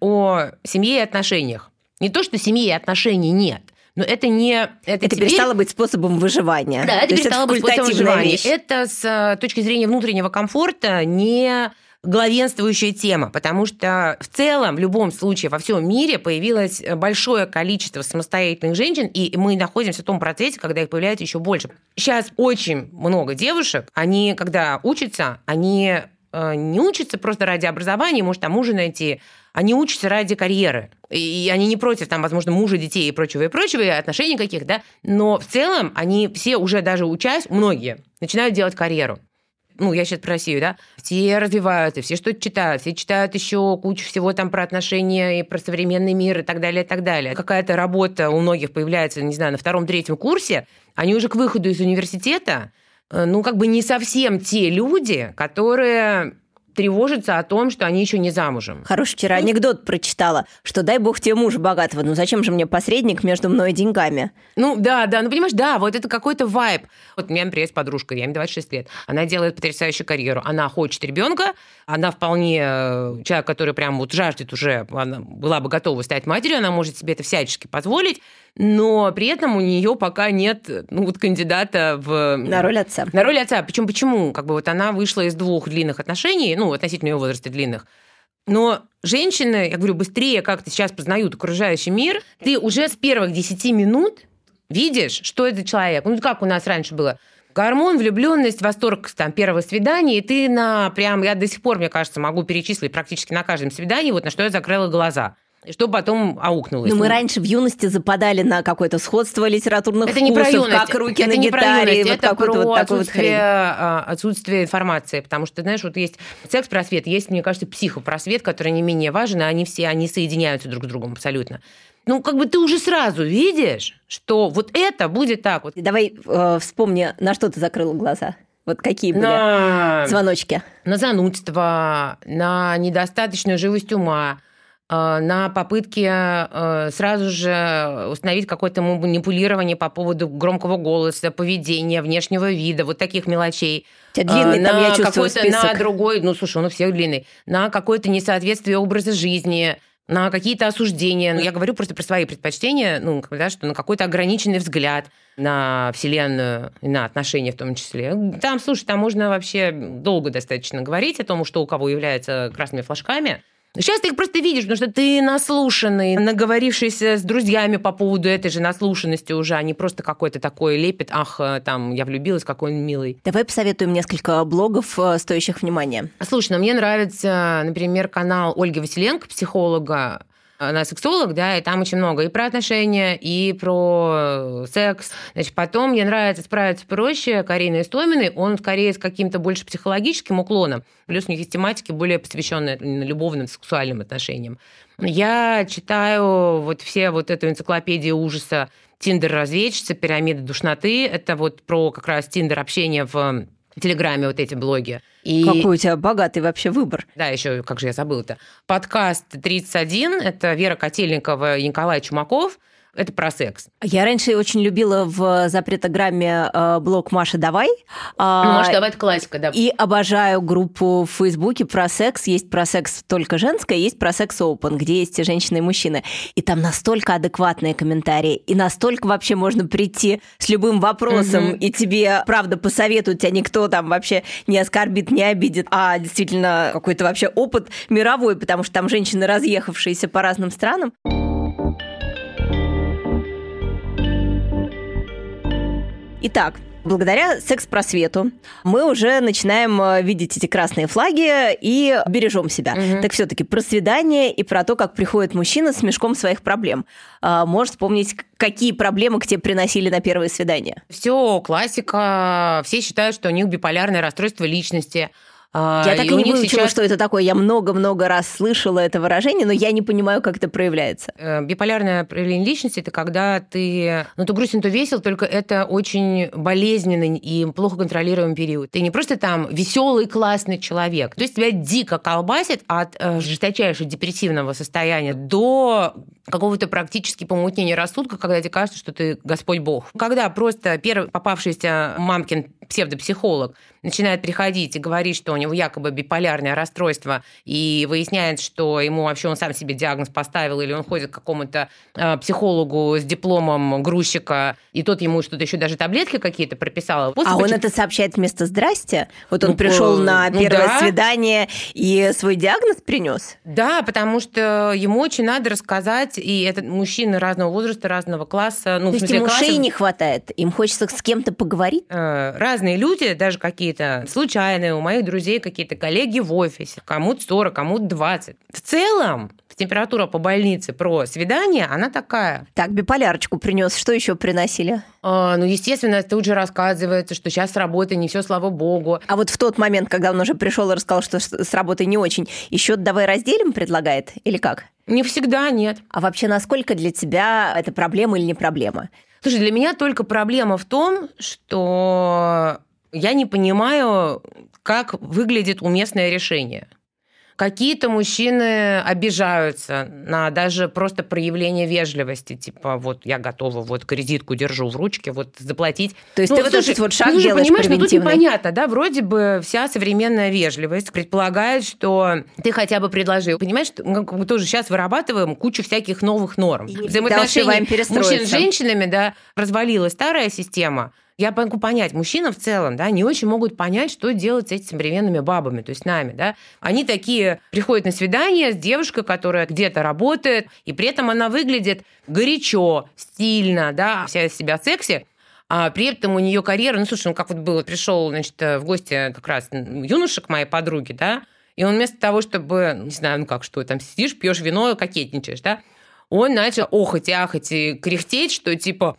о семье и отношениях. Не то, что семьи и отношений нет, но это не...
Это, это теперь... перестало быть способом выживания.
Да, это перестало быть способом выживания.
Вещь.
Это с э, точки зрения внутреннего комфорта не главенствующая тема, потому что в целом, в любом случае, во всем мире появилось большое количество самостоятельных женщин, и мы находимся в том процессе, когда их появляется еще больше. Сейчас очень много девушек, они, когда учатся, они не учатся просто ради образования, может, там мужа найти, они учатся ради карьеры. И они не против, там, возможно, мужа, детей и прочего, и прочего, и отношений каких, да, но в целом они все уже даже учась, многие, начинают делать карьеру ну, я сейчас про Россию, да, все развиваются, все что-то читают, все читают еще кучу всего там про отношения и про современный мир и так далее, и так далее. Какая-то работа у многих появляется, не знаю, на втором-третьем курсе, они уже к выходу из университета, ну, как бы не совсем те люди, которые тревожатся о том, что они еще не замужем.
Хороший вчера анекдот прочитала, что дай бог тебе мужа богатого, ну зачем же мне посредник между мной и деньгами?
Ну да, да, ну понимаешь, да, вот это какой-то вайб. Вот у меня, например, есть подружка, ей 26 лет, она делает потрясающую карьеру, она хочет ребенка, она вполне э, человек, который прям вот жаждет уже, она была бы готова стать матерью, она может себе это всячески позволить, но при этом у нее пока нет ну, вот кандидата в...
На роль отца.
На роль отца. Причем почему? Как бы вот она вышла из двух длинных отношений, ну, относительно ее возраста длинных, но женщины, я говорю, быстрее как-то сейчас познают окружающий мир, ты уже с первых 10 минут видишь, что это человек. Ну, как у нас раньше было? Гормон, влюбленность, восторг там, первого свидания, и ты на прям, я до сих пор, мне кажется, могу перечислить практически на каждом свидании, вот на что я закрыла глаза что потом аукнулось.
Но мы раньше в юности западали на какое-то сходство литературных
это
вкусов,
не про юность.
как руки
это
на
не
гитаре,
про
вот это про
вот
отсутствие,
вот а, отсутствие информации, потому что, знаешь, вот есть секс-просвет, есть, мне кажется, психопросвет, который не менее важен, и они все, они соединяются друг с другом абсолютно. Ну, как бы ты уже сразу видишь, что вот это будет так вот.
Давай э, вспомни, на что ты закрыла глаза. Вот какие были на... звоночки?
На занудство, на недостаточную живость ума, на попытке э, сразу же установить какое-то манипулирование по поводу громкого голоса, поведения, внешнего вида, вот таких мелочей.
Тебя длинный,
на
там я чувствую
список. На другой, ну, слушай, он у всех длинный. На какое-то несоответствие образа жизни, на какие-то осуждения. Ну, я говорю просто про свои предпочтения, ну, да, что на какой-то ограниченный взгляд на Вселенную и на отношения в том числе. Там, слушай, там можно вообще долго достаточно говорить о том, что у кого является красными флажками – Сейчас ты их просто видишь, потому что ты наслушанный, наговорившийся с друзьями по поводу этой же наслушанности уже, а не просто какой-то такой лепет, ах, э, там, я влюбилась, какой он милый.
Давай посоветуем несколько блогов, э, стоящих внимания.
Слушай, ну мне нравится, например, канал Ольги Василенко, психолога, она сексолог, да, и там очень много и про отношения, и про секс. Значит, потом мне нравится «Справиться проще» Карины Истоминой, он скорее с каким-то больше психологическим уклоном, плюс у них есть тематики более посвященные любовным, сексуальным отношениям. Я читаю вот все вот эту энциклопедию ужаса «Тиндер-разведчица», «Пирамида душноты». Это вот про как раз тиндер-общение в Телеграме вот эти блоги.
И... Какой у тебя богатый вообще выбор.
Да, еще, как же я забыла-то. Подкаст 31, это Вера Котельникова и Николай Чумаков – это про секс.
Я раньше очень любила в запретограмме э, блог «Маша, давай».
Ну, «Маша, давай» – это классика, да.
И обожаю группу в Фейсбуке про секс. Есть про секс только женское, есть про секс open, где есть женщины и мужчины. И там настолько адекватные комментарии, и настолько вообще можно прийти с любым вопросом, угу. и тебе, правда, посоветуют, тебя никто там вообще не оскорбит, не обидит, а действительно какой-то вообще опыт мировой, потому что там женщины, разъехавшиеся по разным странам. Итак, Благодаря секс-просвету мы уже начинаем э, видеть эти красные флаги и бережем себя. Угу. Так все-таки про свидание и про то, как приходит мужчина с мешком своих проблем. А, можешь вспомнить, какие проблемы к тебе приносили на первое свидание?
Все классика. Все считают, что у них биполярное расстройство личности
А, я так и, не выучила, сейчас... что это такое. Я много-много раз слышала это выражение, но я не понимаю, как это проявляется.
Э, биполярное проявление личности – это когда ты, ну, то грустен, то весел, только это очень болезненный и плохо контролируемый период. Ты не просто там веселый, классный человек. То есть тебя дико колбасит от э, жесточайшего депрессивного состояния до какого-то практически помутнения рассудка, когда тебе кажется, что ты Господь Бог. Когда просто первый попавшийся мамкин псевдопсихолог начинает приходить и говорить, что у него якобы биполярное расстройство, и выясняет, что ему вообще он сам себе диагноз поставил, или он ходит к какому-то э, психологу с дипломом грузчика, и тот ему что-то еще даже таблетки какие-то прописал.
После а он это сообщает вместо «здрасте»? Вот он ну, пришел на ну, первое да. свидание и свой диагноз принес?
Да, потому что ему очень надо рассказать, и этот мужчина разного возраста, разного класса.
Ну, То есть ему класса... шеи не хватает? Им хочется с кем-то поговорить?
Э, разные люди, даже какие-то случайные, у моих друзей какие-то коллеги в офисе, кому-то 40, кому-то 20. В целом, температура по больнице про свидание, она такая.
Так, биполярочку принес. Что еще приносили?
А, ну, естественно, тут же рассказывается, что сейчас с работой не все, слава богу.
А вот в тот момент, когда он уже пришел и рассказал, что с работой не очень, еще давай разделим предлагает или как?
Не всегда, нет.
А вообще, насколько для тебя это проблема или не проблема?
Слушай, для меня только проблема в том, что я не понимаю, как выглядит уместное решение. Какие-то мужчины обижаются на даже просто проявление вежливости, типа вот я готова, вот кредитку держу в ручке, вот заплатить.
То есть ну, ты вот этот вот шаг ну, делаешь
понимаешь, ну тут непонятно, да, вроде бы вся современная вежливость предполагает, что ты хотя бы предложил. Понимаешь, мы тоже сейчас вырабатываем кучу всяких новых норм. Взаимоотношений мужчин с женщинами, да, развалилась старая система, я могу понять, мужчины в целом, да, не очень могут понять, что делать с этими современными бабами, то есть нами, да. Они такие приходят на свидание с девушкой, которая где-то работает, и при этом она выглядит горячо, стильно, да, вся из себя секси, а при этом у нее карьера, ну, слушай, ну, как вот было, пришел, значит, в гости как раз юноша к моей подруге, да, и он вместо того, чтобы, не знаю, ну как, что там сидишь, пьешь вино, кокетничаешь, да, он начал охать и ахать и кряхтеть, что типа,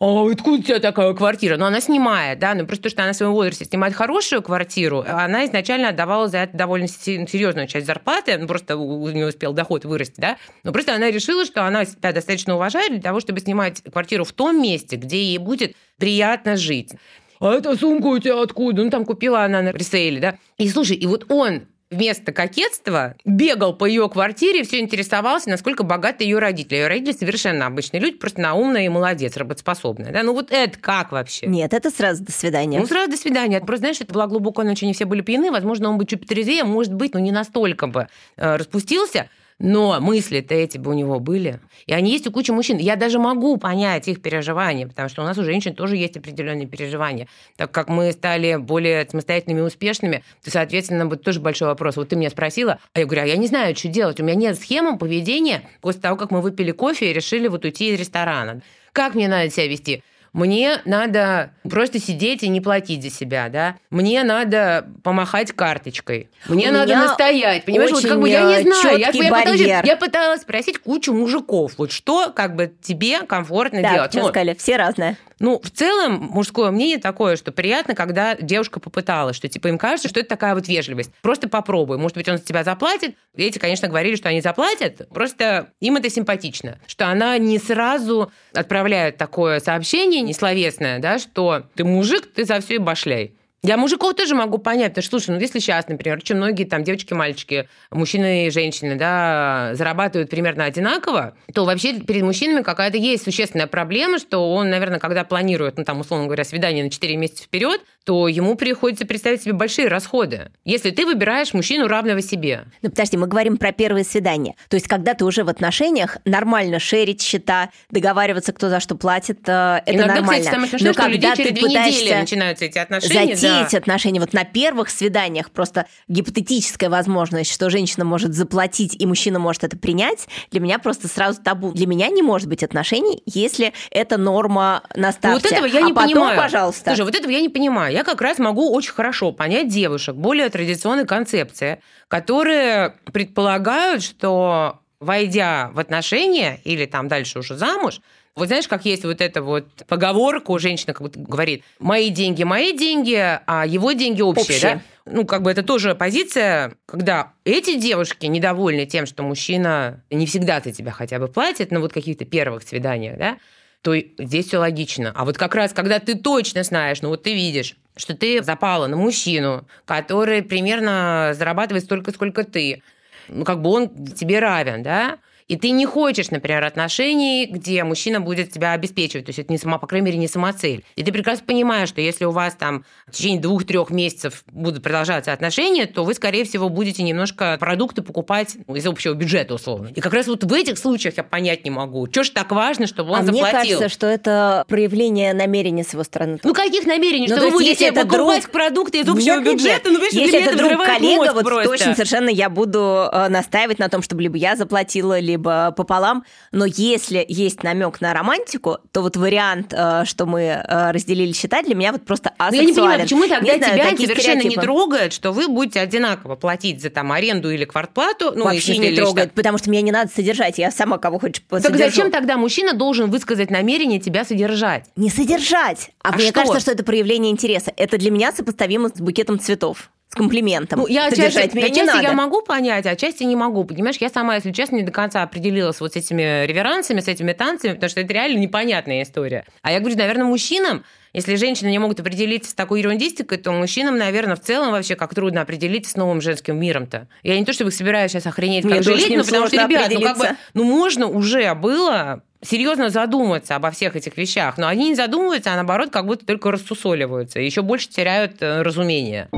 а откуда у тебя такая квартира? Ну, она снимает, да, ну, просто то, что она в своем возрасте снимает хорошую квартиру, она изначально отдавала за это довольно серьезную часть зарплаты, ну, просто у нее успел доход вырасти, да, но просто она решила, что она себя достаточно уважает для того, чтобы снимать квартиру в том месте, где ей будет приятно жить. А эта сумка у тебя откуда? Ну, там купила она на ресейле, да. И слушай, и вот он вместо кокетства бегал по ее квартире, все интересовался, насколько богаты ее родители. Ее родители совершенно обычные люди, просто наумные и молодец, работоспособные. Да? Ну вот это как вообще?
Нет, это сразу до свидания.
Ну сразу до свидания. Просто знаешь, это была глубокая ночь, они все были пьяны, возможно, он бы чуть трезвее, может быть, но не настолько бы э, распустился. Но мысли-то эти бы у него были. И они есть у кучи мужчин. Я даже могу понять их переживания, потому что у нас у женщин тоже есть определенные переживания. Так как мы стали более самостоятельными и успешными, то, соответственно, будет тоже большой вопрос. Вот ты меня спросила, а я говорю, а я не знаю, что делать. У меня нет схемы поведения после того, как мы выпили кофе и решили вот уйти из ресторана. Как мне надо себя вести? Мне надо просто сидеть и не платить за себя, да. Мне надо помахать карточкой. Мне У надо настоять. Понимаешь, вот как бы я не знаю. Я, я, пыталась, я пыталась спросить кучу мужиков, вот что как бы тебе комфортно
да,
делать.
Да, ну, сказали, все разные.
Ну, в целом, мужское мнение такое, что приятно, когда девушка попыталась, что типа им кажется, что это такая вот вежливость. Просто попробуй. Может быть, он за тебя заплатит. Эти, конечно, говорили, что они заплатят. Просто им это симпатично. Что она не сразу отправляет такое сообщение несловесное, да, что ты мужик, ты за все и башляй. Я мужиков тоже могу понять, потому что, слушай, ну если сейчас, например, очень многие там девочки, мальчики, мужчины и женщины, да, зарабатывают примерно одинаково, то вообще перед мужчинами какая-то есть существенная проблема, что он, наверное, когда планирует, ну там, условно говоря, свидание на 4 месяца вперед, то ему приходится представить себе большие расходы, если ты выбираешь мужчину равного себе.
Ну, подожди, мы говорим про первые свидания. То есть, когда ты уже в отношениях, нормально шерить счета, договариваться, кто за что платит, э, это Иногда, нормально.
Кстати, смешное, Но что когда ты пытаешься начинаются эти отношения,
затеять да. отношения, вот на первых свиданиях просто гипотетическая возможность, что женщина может заплатить и мужчина может это принять, для меня просто сразу табу. Для меня не может быть отношений, если это норма на старте.
Вот этого я
а
не
потом,
понимаю.
пожалуйста.
Слушай, вот этого я не понимаю я как раз могу очень хорошо понять девушек более традиционной концепции, которые предполагают, что войдя в отношения или там дальше уже замуж, вот знаешь, как есть вот эта вот поговорка у женщины, как будто говорит, мои деньги, мои деньги, а его деньги общие, общие. да? ну, как бы это тоже позиция, когда эти девушки недовольны тем, что мужчина не всегда за тебя хотя бы платит, на вот каких-то первых свиданиях, да, то здесь все логично. А вот как раз, когда ты точно знаешь, ну вот ты видишь, что ты запала на мужчину, который примерно зарабатывает столько, сколько ты, ну, как бы он тебе равен, да, и ты не хочешь, например, отношений, где мужчина будет тебя обеспечивать. То есть это не сама, по крайней мере, не самоцель. И ты прекрасно понимаешь, что если у вас там в течение двух-трех месяцев будут продолжаться отношения, то вы, скорее всего, будете немножко продукты покупать ну, из общего бюджета, условно. И как раз вот в этих случаях я понять не могу. Чего ж так важно, чтобы он
а
заплатил?
мне кажется, что это проявление намерения с его стороны.
Ну, каких намерений? Ну, что вы будете покупать друг... продукты из общего нет, бюджета?
Нет, ну, если это друг, коллега, вот просто. точно совершенно я буду э, настаивать на том, чтобы либо я заплатила, либо либо пополам. Но если есть намек на романтику, то вот вариант, э, что мы э, разделили счета, для меня вот просто асексуален.
Но я не понимаю, почему тогда не тебя совершенно не трогает, что вы будете одинаково платить за там аренду или квартплату?
Ну, Вообще не трогает, потому что меня не надо содержать, я сама кого хочешь
посодержу. Так зачем тогда мужчина должен высказать намерение тебя содержать?
Не содержать, а, а мне что? кажется, что это проявление интереса. Это для меня сопоставимо с букетом цветов с комплиментом.
Ну, я части, меня части надо. я могу понять, а части не могу. Понимаешь, я сама, если честно, не до конца определилась вот с этими реверансами, с этими танцами, потому что это реально непонятная история. А я говорю, наверное, мужчинам, если женщины не могут определиться с такой ерундистикой, то мужчинам, наверное, в целом вообще как трудно определиться с новым женским миром-то. Я не то чтобы собираюсь сейчас охренеть, как жалеть, но потому что, ребят, ну, как бы, ну можно уже было серьезно задуматься обо всех этих вещах, но они не задумываются, а наоборот, как будто только рассусоливаются, еще больше теряют э, разумение.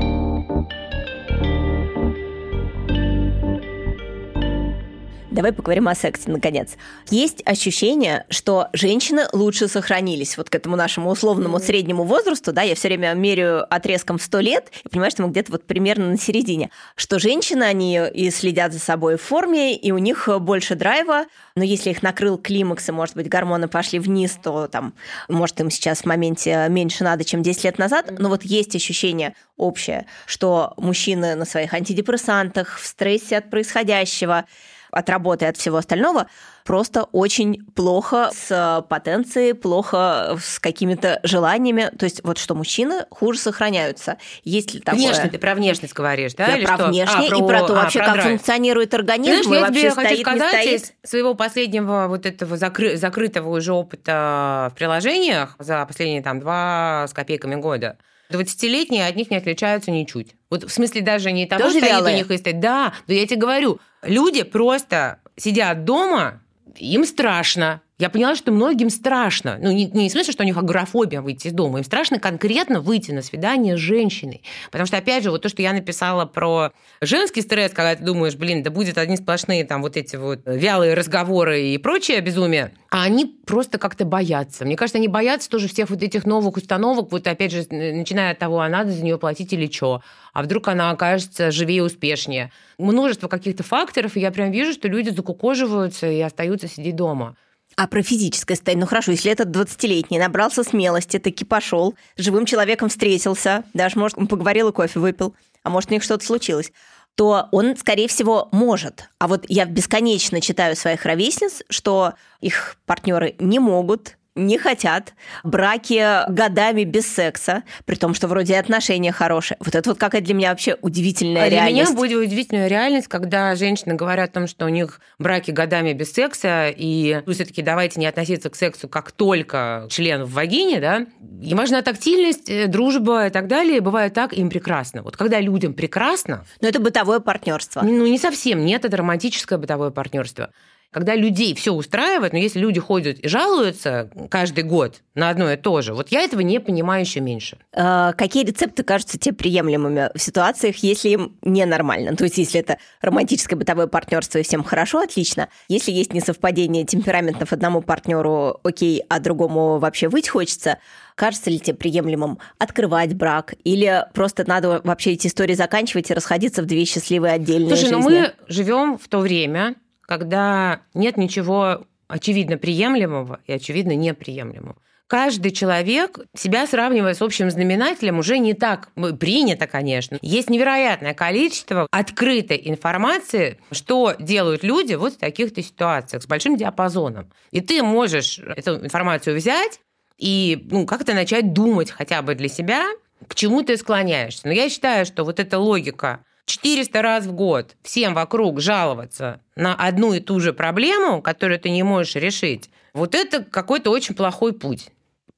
Давай поговорим о сексе, наконец. Есть ощущение, что женщины лучше сохранились вот к этому нашему условному среднему возрасту, да, я все время меряю отрезком в 100 лет и понимаю, что мы где-то вот примерно на середине, что женщины, они и следят за собой в форме, и у них больше драйва, но если их накрыл климакс, и, может быть, гормоны пошли вниз, то там, может, им сейчас в моменте меньше надо, чем 10 лет назад, но вот есть ощущение общее, что мужчины на своих антидепрессантах, в стрессе от происходящего, от работы, от всего остального, просто очень плохо с потенцией, плохо с какими-то желаниями. То есть вот что мужчины хуже сохраняются. Есть ли такое?
Внешне, ты про внешность говоришь, да?
Я
Или
про
что?
внешне а, про... и про то, а, вообще, про как драйв. функционирует организм,
Знаешь,
и
я
стоит,
хочу сказать,
не
стоит. из своего последнего вот этого закры... закрытого уже опыта в приложениях за последние там два с копейками года, 20-летние от них не отличаются ничуть. Вот в смысле даже не того,
Тоже
стоит
вялые?
у них и стоит. Да, да я тебе говорю, люди просто сидят дома, им страшно. Я поняла, что многим страшно. Ну, не, не в смысле, что у них агорафобия выйти из дома. Им страшно конкретно выйти на свидание с женщиной. Потому что, опять же, вот то, что я написала про женский стресс, когда ты думаешь, блин, да будет одни сплошные там вот эти вот вялые разговоры и прочее безумие, а они просто как-то боятся. Мне кажется, они боятся тоже всех вот этих новых установок, вот опять же, начиная от того, а надо за нее платить или что, а вдруг она окажется живее успешнее. Множество каких-то факторов, и я прям вижу, что люди закукоживаются и остаются сидеть дома.
А про физическое состояние? Ну хорошо, если этот 20-летний набрался смелости, таки пошел, с живым человеком встретился, даже, может, он поговорил и кофе выпил, а может, у них что-то случилось, то он, скорее всего, может. А вот я бесконечно читаю своих ровесниц, что их партнеры не могут, не хотят, браки годами без секса, при том, что вроде отношения хорошие. Вот это вот какая для меня вообще удивительная
а
реальность.
Для меня будет удивительная реальность, когда женщины говорят о том, что у них браки годами без секса, и ну, все-таки давайте не относиться к сексу как только член в вагине, да, и важна тактильность, э, дружба и так далее, бывает так, им прекрасно. Вот когда людям прекрасно...
Но это бытовое партнерство.
Ну, не совсем, нет, это романтическое бытовое партнерство когда людей все устраивает, но если люди ходят и жалуются каждый год на одно и то же, вот я этого не понимаю еще меньше.
А, какие рецепты кажутся тебе приемлемыми в ситуациях, если им ненормально? То есть, если это романтическое бытовое партнерство и всем хорошо, отлично. Если есть несовпадение темпераментов одному партнеру, окей, а другому вообще выйти хочется, кажется ли тебе приемлемым открывать брак? Или просто надо вообще эти истории заканчивать и расходиться в две счастливые отдельные
Слушай,
жизни?
ну мы живем в то время, когда нет ничего очевидно приемлемого и очевидно неприемлемого. Каждый человек себя сравнивая с общим знаменателем уже не так принято, конечно. Есть невероятное количество открытой информации, что делают люди вот в таких-то ситуациях с большим диапазоном. И ты можешь эту информацию взять и ну, как-то начать думать хотя бы для себя, к чему ты склоняешься. Но я считаю, что вот эта логика 400 раз в год всем вокруг жаловаться на одну и ту же проблему, которую ты не можешь решить, вот это какой-то очень плохой путь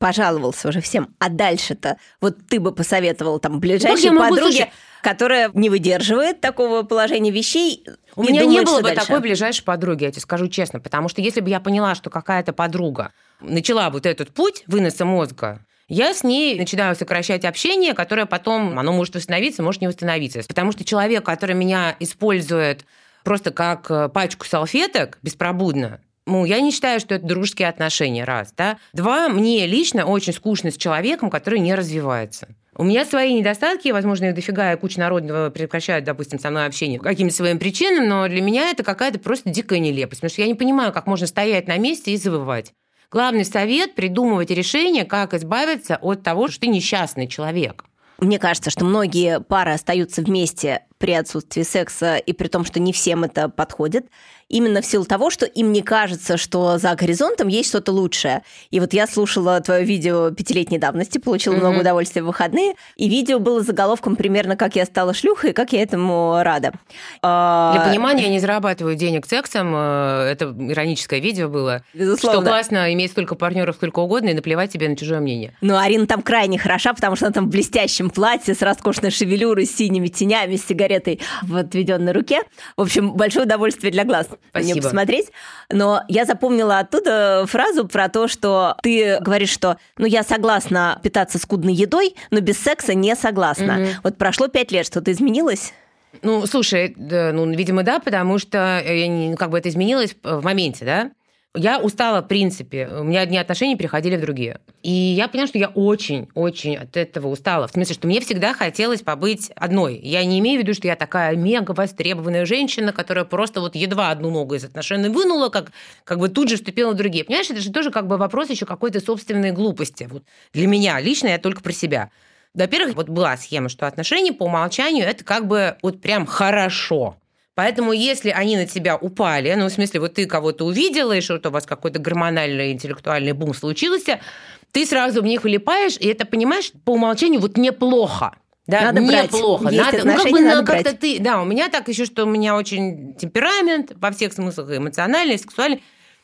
пожаловался уже всем. А дальше-то вот ты бы посоветовал там ближайшей ну, подруге, слушай, которая не выдерживает такого положения вещей.
У меня думает, не было бы дальше. такой ближайшей подруги, я тебе скажу честно, потому что если бы я поняла, что какая-то подруга начала вот этот путь выноса мозга, я с ней начинаю сокращать общение, которое потом, оно может восстановиться, может не восстановиться. Потому что человек, который меня использует просто как э, пачку салфеток беспробудно, ну, я не считаю, что это дружеские отношения, раз, да. Два, мне лично очень скучно с человеком, который не развивается. У меня свои недостатки, возможно, их дофига, и куча народного прекращают, допустим, со мной общение по каким-то своим причинам, но для меня это какая-то просто дикая нелепость, потому что я не понимаю, как можно стоять на месте и завывать. Главный совет – придумывать решение, как избавиться от того, что ты несчастный человек.
Мне кажется, что многие пары остаются вместе при отсутствии секса, и при том, что не всем это подходит, именно в силу того, что им не кажется, что за горизонтом есть что-то лучшее. И вот я слушала твое видео пятилетней давности, получила mm-hmm. много удовольствия в выходные, и видео было заголовком примерно «Как я стала шлюхой и как я этому рада».
А, Для понимания, я не зарабатываю денег сексом, э, это ироническое видео было. Безусловно. Что классно иметь столько партнеров сколько угодно и наплевать тебе на чужое мнение.
Ну, Арина там крайне хороша, потому что она там в блестящем платье с роскошной шевелюрой, с синими тенями, с сигаретой сигаретой в отведенной руке. В общем, большое удовольствие для глаз
Спасибо.
мне посмотреть. Но я запомнила оттуда фразу про то, что ты говоришь, что ну я согласна питаться скудной едой, но без секса не согласна. Угу. Вот прошло пять лет, что-то изменилось?
Ну, слушай, ну, видимо, да, потому что не, ну, как бы это изменилось в моменте, да. Я устала, в принципе. У меня одни отношения переходили в другие. И я поняла, что я очень-очень от этого устала. В смысле, что мне всегда хотелось побыть одной. Я не имею в виду, что я такая мега востребованная женщина, которая просто вот едва одну ногу из отношений вынула, как, как бы тут же вступила в другие. Понимаешь, это же тоже как бы вопрос еще какой-то собственной глупости. Вот для меня лично я только про себя. Во-первых, вот была схема, что отношения по умолчанию это как бы вот прям хорошо. Поэтому если они на тебя упали, ну, в смысле, вот ты кого-то увидела, и что-то у вас какой-то гормональный интеллектуальный бум случился, ты сразу в них влипаешь, и это, понимаешь, по умолчанию вот неплохо. Да,
надо
неплохо.
Брать.
надо, ну, как бы надо как-то ты. Да, у меня так еще, что у меня очень темперамент во всех смыслах, эмоциональный, сексуальный.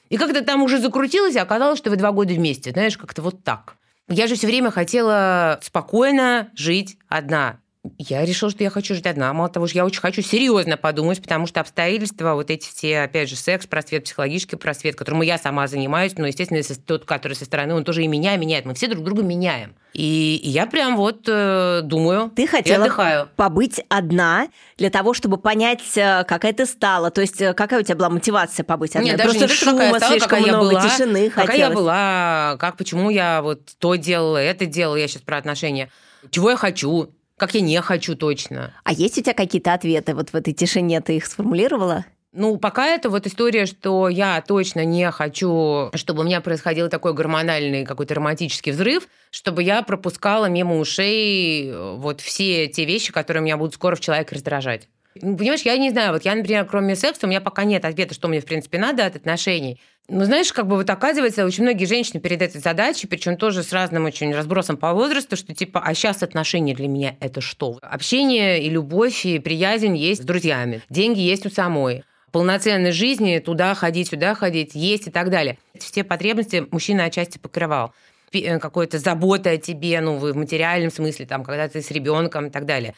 И как-то там уже закрутилось, и оказалось, что вы два года вместе. Знаешь, как-то вот так. Я же все время хотела спокойно жить одна я решила, что я хочу жить одна. Мало того, что я очень хочу серьезно подумать, потому что обстоятельства, вот эти все, опять же, секс, просвет, психологический просвет, которым я сама занимаюсь, но, естественно, тот, который со стороны, он тоже и меня меняет. Мы все друг друга меняем. И я прям вот э, думаю,
Ты хотела побыть одна для того, чтобы понять, э, какая ты стала. То есть, э, какая у тебя была мотивация побыть одна?
Нет, даже
Просто
не шума,
какая
стала,
слишком
какая
много,
я была,
тишины
Какая
хотелось.
я была, как, почему я вот то делала, это делала, я сейчас про отношения. Чего я хочу, как я не хочу точно.
А есть у тебя какие-то ответы вот в этой тишине? Ты их сформулировала?
Ну, пока это вот история, что я точно не хочу, чтобы у меня происходил такой гормональный какой-то романтический взрыв, чтобы я пропускала мимо ушей э, вот все те вещи, которые меня будут скоро в человеке раздражать. Ну, понимаешь, я не знаю, вот я, например, кроме секса, у меня пока нет ответа, что мне, в принципе, надо от отношений. Ну, знаешь, как бы вот оказывается, очень многие женщины перед этой задачей, причем тоже с разным очень разбросом по возрасту, что типа, а сейчас отношения для меня это что? Общение и любовь, и приязнь есть с друзьями. Деньги есть у самой полноценной жизни, туда ходить, сюда ходить, есть и так далее. Все потребности мужчина отчасти покрывал э, какой-то заботы о тебе, ну, в материальном смысле, там, когда ты с ребенком и так далее.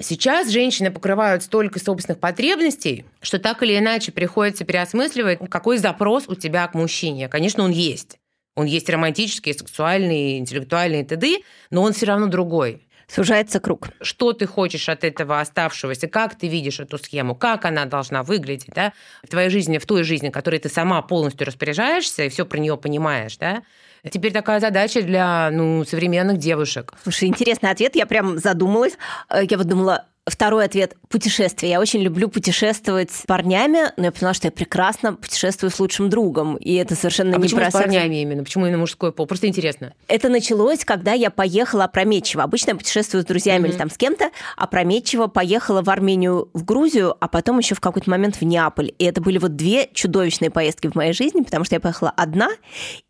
Сейчас женщины покрывают столько собственных потребностей, что так или иначе приходится переосмысливать, какой запрос у тебя к мужчине. Конечно, он есть. Он есть романтический, сексуальный, интеллектуальный и т.д., но он все равно другой.
Сужается круг.
Что ты хочешь от этого оставшегося, как ты видишь эту схему, как она должна выглядеть да? в твоей жизни, в той жизни, которой ты сама полностью распоряжаешься и все про нее понимаешь, да? Теперь такая задача для ну, современных девушек.
Слушай, интересный ответ. Я прям задумалась. Э, я вот думала, Второй ответ – путешествие. Я очень люблю путешествовать с парнями, но я поняла, что я прекрасно путешествую с лучшим другом, и это совершенно
а
не про
с парнями именно? Почему именно мужской пол? Просто интересно.
Это началось, когда я поехала опрометчиво. Обычно я путешествую с друзьями mm-hmm. или там с кем-то. Опрометчиво поехала в Армению, в Грузию, а потом еще в какой-то момент в Неаполь. И это были вот две чудовищные поездки в моей жизни, потому что я поехала одна,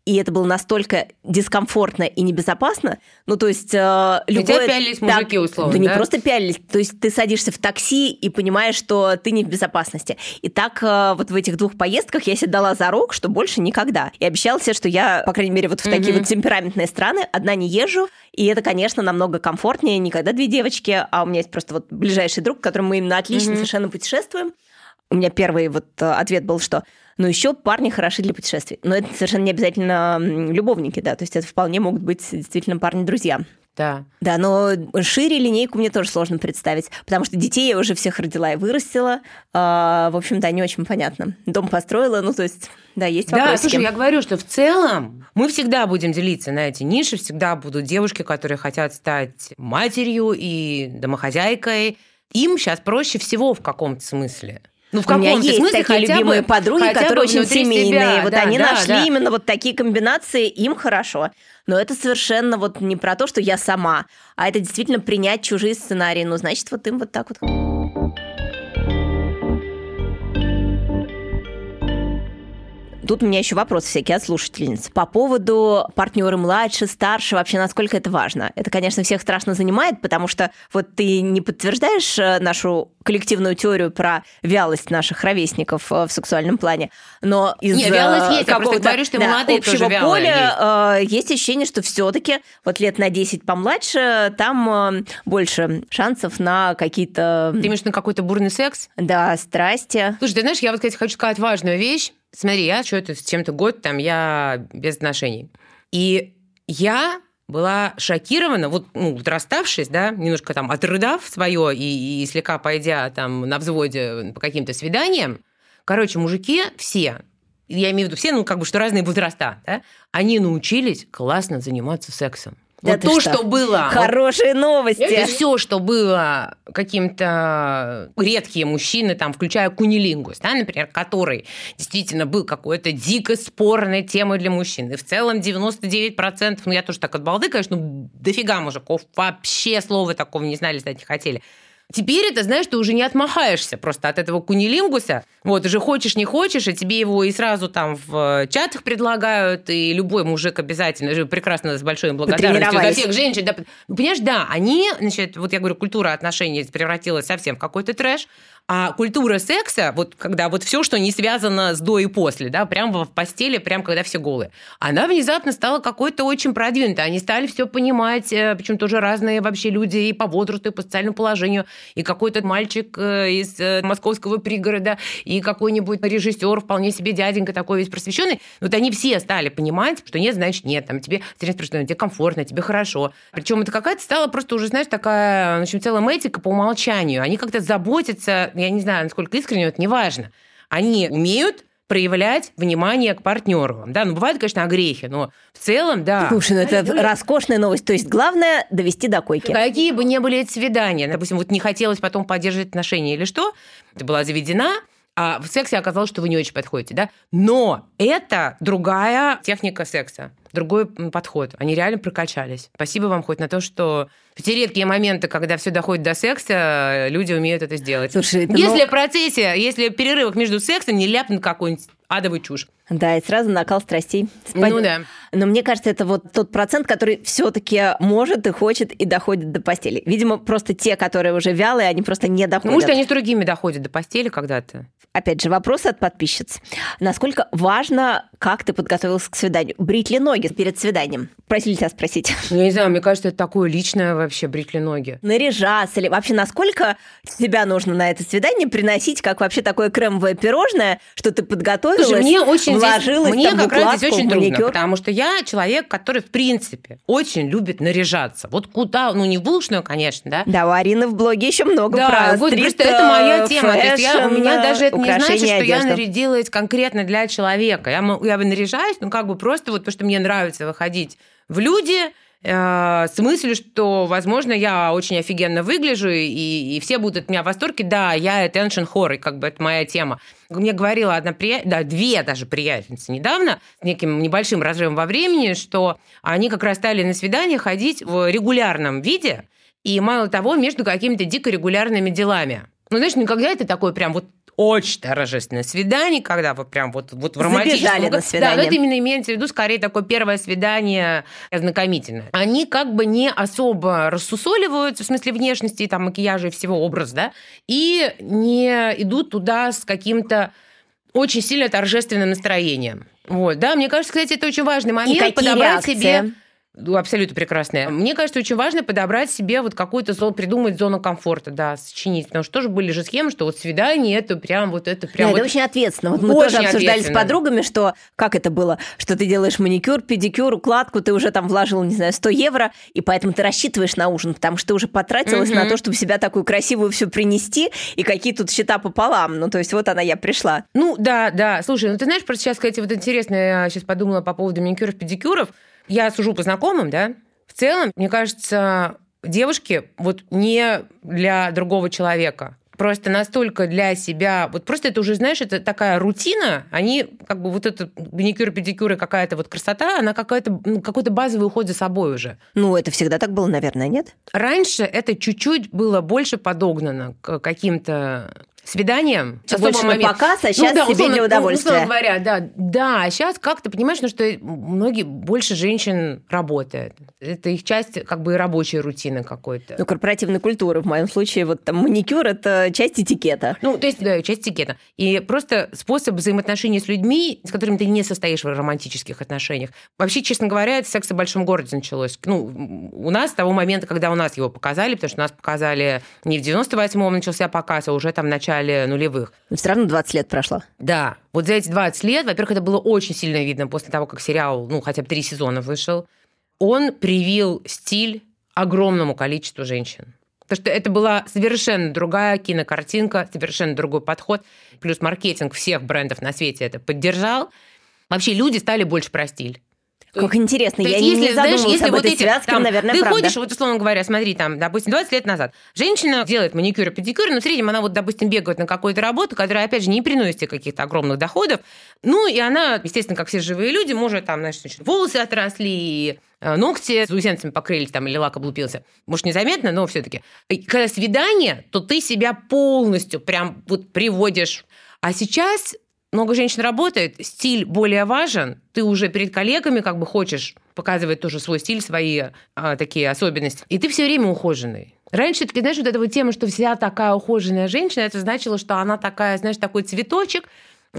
и это было настолько дискомфортно и небезопасно, ну, то есть... Э,
любое... Хотя пялились мужики, условно,
да? не просто пялились, то есть ты садишься в такси и понимаешь, что ты не в безопасности. И так э, вот в этих двух поездках я себе дала зарок, что больше никогда. И обещала себе, что я, по крайней мере, вот в такие mm-hmm. вот темпераментные страны одна не езжу, и это, конечно, намного комфортнее, не когда две девочки, а у меня есть просто вот ближайший друг, которым мы именно отлично mm-hmm. совершенно путешествуем. У меня первый вот э, ответ был, что но еще парни хороши для путешествий. Но это совершенно не обязательно любовники, да, то есть это вполне могут быть действительно парни-друзья.
Да.
Да, но шире линейку мне тоже сложно представить, потому что детей я уже всех родила и вырастила. А, в общем, да, не очень понятно. Дом построила, ну, то есть, да, есть вопросы.
Да, слушай, я говорю, что в целом мы всегда будем делиться на эти ниши, всегда будут девушки, которые хотят стать матерью и домохозяйкой. Им сейчас проще всего в каком-то смысле.
Ну, в каком-то смысле есть такие любимые бы, подруги, которые очень семейные. Себя. Вот да, они да, нашли да. именно вот такие комбинации, им хорошо. Но это совершенно вот не про то, что я сама, а это действительно принять чужие сценарии. Ну, значит, вот им вот так вот. Тут у меня еще вопрос всякий от слушательниц. По поводу партнеры младше, старше, вообще насколько это важно? Это, конечно, всех страшно занимает, потому что вот ты не подтверждаешь э, нашу коллективную теорию про вялость наших ровесников э, в сексуальном плане, но из
Не, вялость есть, я просто говорю, что да, молодые
общего
тоже
поля есть. есть ощущение, что все-таки вот лет на 10 помладше там больше шансов на какие-то...
Ты имеешь на какой-то бурный секс?
Да, страсти.
Слушай, ты знаешь, я вот, кстати, хочу сказать важную вещь. Смотри, я что-то с чем-то год, там я без отношений. И я была шокирована, вот, ну, расставшись, да, немножко там отрыдав свое и, и слегка пойдя там на взводе по каким-то свиданиям, короче, мужики все, я имею в виду все, ну, как бы, что разные возраста, да, они научились классно заниматься сексом.
Да вот то, что? что было. Хорошие новости.
Это все, что было каким-то редкие мужчины, там, включая кунилингус, да, например, который действительно был какой-то дико спорной темой для мужчин. И в целом 99%, ну я тоже так от балды, конечно, ну, дофига мужиков вообще слова такого не знали, знать не хотели. Теперь это, знаешь, ты уже не отмахаешься просто от этого кунилингуса. Вот, уже хочешь, не хочешь, и тебе его и сразу там в э, чатах предлагают, и любой мужик обязательно, прекрасно, с большой благодарностью за всех женщин. Да, понимаешь, да, они, значит, вот я говорю, культура отношений превратилась совсем в какой-то трэш, а культура секса, вот когда вот все, что не связано с до и после, да, прямо в постели, прям когда все голые, она внезапно стала какой-то очень продвинутой. Они стали все понимать, э, причем тоже разные вообще люди и по возрасту, и по социальному положению, и какой-то мальчик э, из э, московского пригорода, и какой-нибудь режиссер, вполне себе дяденька такой весь просвещенный. Вот они все стали понимать, что нет, значит нет, там тебе тебе комфортно, тебе хорошо. Причем это какая-то стала просто уже, знаешь, такая, в общем, целая этика по умолчанию. Они как-то заботятся я не знаю, насколько искренне, это не важно. Они умеют проявлять внимание к партнеру. Да, ну бывают, конечно, огрехи, но в целом, да.
Слушай, ну это роскошная новость. То есть главное довести до койки.
Какие бы ни были эти свидания, допустим, вот не хотелось потом поддерживать отношения или что, ты была заведена, а в сексе оказалось, что вы не очень подходите, да? Но это другая техника секса другой подход. Они реально прокачались. Спасибо вам хоть на то, что в те редкие моменты, когда все доходит до секса, люди умеют это сделать.
Слушай, это
если ну... в процессе, если перерывах между сексом не ляпнут какой-нибудь адовый чушь.
Да, и сразу накал страстей.
Спад... Ну да.
Но мне кажется, это вот тот процент, который все-таки может и хочет и доходит до постели. Видимо, просто те, которые уже вялые, они просто не доходят. Ну,
может, они с другими доходят до постели когда-то.
Опять же, вопрос от подписчиц. Насколько важно, как ты подготовился к свиданию? Брить ли ноги перед свиданием? Просили тебя спросить.
Ну, я не знаю, мне кажется, это такое личное вообще, брить ли ноги.
Наряжаться ли? Вообще, насколько тебя нужно на это свидание приносить, как вообще такое кремовое пирожное, что ты подготовилась,
Слушай, мне очень вложилась, здесь, Мне как раз здесь очень трудно, потому что я человек, который, в принципе, очень любит наряжаться. Вот куда, ну, не в булочную, конечно, да?
Да, у Арины в блоге еще много
да,
про
вот,
street,
просто это моя тема. Fashion, То есть я, у меня даже это не значит, что
одежды.
я нарядилась конкретно для человека. Я, я наряжаюсь, ну, как бы просто вот потому, что мне нравится выходить в люди, э, с мыслью, что, возможно, я очень офигенно выгляжу, и, и все будут от меня в восторге. Да, я attention whore, как бы это моя тема. Мне говорила одна приятельница, да, две даже приятельницы недавно, с неким небольшим разрывом во времени, что они как раз стали на свидание ходить в регулярном виде, и мало того, между какими-то дико регулярными делами. Ну, знаешь, никогда это такой прям вот очень торжественное свидание, когда вы прям вот, вот в романтическом...
Забежали на свидание.
Да, но это именно имеется в виду скорее такое первое свидание ознакомительное. Они как бы не особо рассусоливаются, в смысле внешности, там, макияжа и всего образа, да, и не идут туда с каким-то очень сильно торжественным настроением. Вот, да, мне кажется, кстати, это очень важный момент.
И
подобрать
реакции?
себе абсолютно прекрасная. Мне кажется, очень важно подобрать себе вот какую-то зону, придумать зону комфорта, да, сочинить. Потому что тоже были же схемы, что вот свидание это прям вот это прям.
Да,
вот...
это очень ответственно. Вот мы
Очень
тоже обсуждали с подругами, что как это было, что ты делаешь маникюр, педикюр, укладку, ты уже там вложил, не знаю, 100 евро, и поэтому ты рассчитываешь на ужин, потому что ты уже потратилась
Мгм.
на то, чтобы себя такую красивую все принести, и какие тут счета пополам. Ну, то есть вот она, я пришла.
Ну, да, да. Слушай, ну ты знаешь, просто сейчас, кстати, вот интересно, я сейчас подумала по поводу маникюров, педикюров. Я сужу по знакомым, да. В целом, мне кажется, девушки вот не для другого человека. Просто настолько для себя, вот просто это уже, знаешь, это такая рутина, они как бы вот это маникюр, педикюр и какая-то вот красота, она какая-то, ну, какой-то базовый уход за собой уже.
Ну, это всегда так было, наверное, нет?
Раньше это чуть-чуть было больше подогнано к каким-то свиданиям.
Больше на показ, а сейчас
Ну да,
себе
условно-
для
ну,
удовольствия.
условно говоря, да. Да, а сейчас как ты понимаешь, ну, что многие, больше женщин работает. Это их часть как бы и рабочей рутины какой-то.
Ну, корпоративной культуры. В моем случае вот там маникюр – это часть этикета.
Ну, то есть, да, часть этикета. И просто способ взаимоотношений с людьми, с которыми ты не состоишь в романтических отношениях. Вообще, честно говоря, это секс в большом городе началось. Ну, у нас с того момента, когда у нас его показали, потому что нас показали не в 98-м начался показ, а уже там в начале нулевых.
Но все равно 20 лет прошло.
Да, вот за эти 20 лет, во-первых, это было очень сильно видно после того, как сериал, ну, хотя бы три сезона вышел. Он привил стиль огромному количеству женщин. Потому что это была совершенно другая кинокартинка, совершенно другой подход. Плюс маркетинг всех брендов на свете это поддержал. Вообще люди стали больше про стиль.
Как интересно, я
есть,
не, не
знаешь,
задумывалась об этой
эти,
связке,
там,
наверное,
ты
правда.
ходишь, вот условно говоря, смотри, там, допустим, 20 лет назад женщина делает маникюр и педикюр, но в среднем она вот, допустим, бегает на какую-то работу, которая, опять же, не приносит тебе каких-то огромных доходов. Ну, и она, естественно, как все живые люди, может, там, знаешь, значит, волосы отросли, э, ногти заусенцами покрылись там, или лак облупился. Может, незаметно, но все таки Когда свидание, то ты себя полностью прям вот приводишь. А сейчас много женщин работает, стиль более важен, ты уже перед коллегами как бы хочешь показывать тоже свой стиль, свои а, такие особенности, и ты все время ухоженный. Раньше, таки, знаешь, вот эта вот тема, что вся такая ухоженная женщина, это значило, что она такая, знаешь, такой цветочек,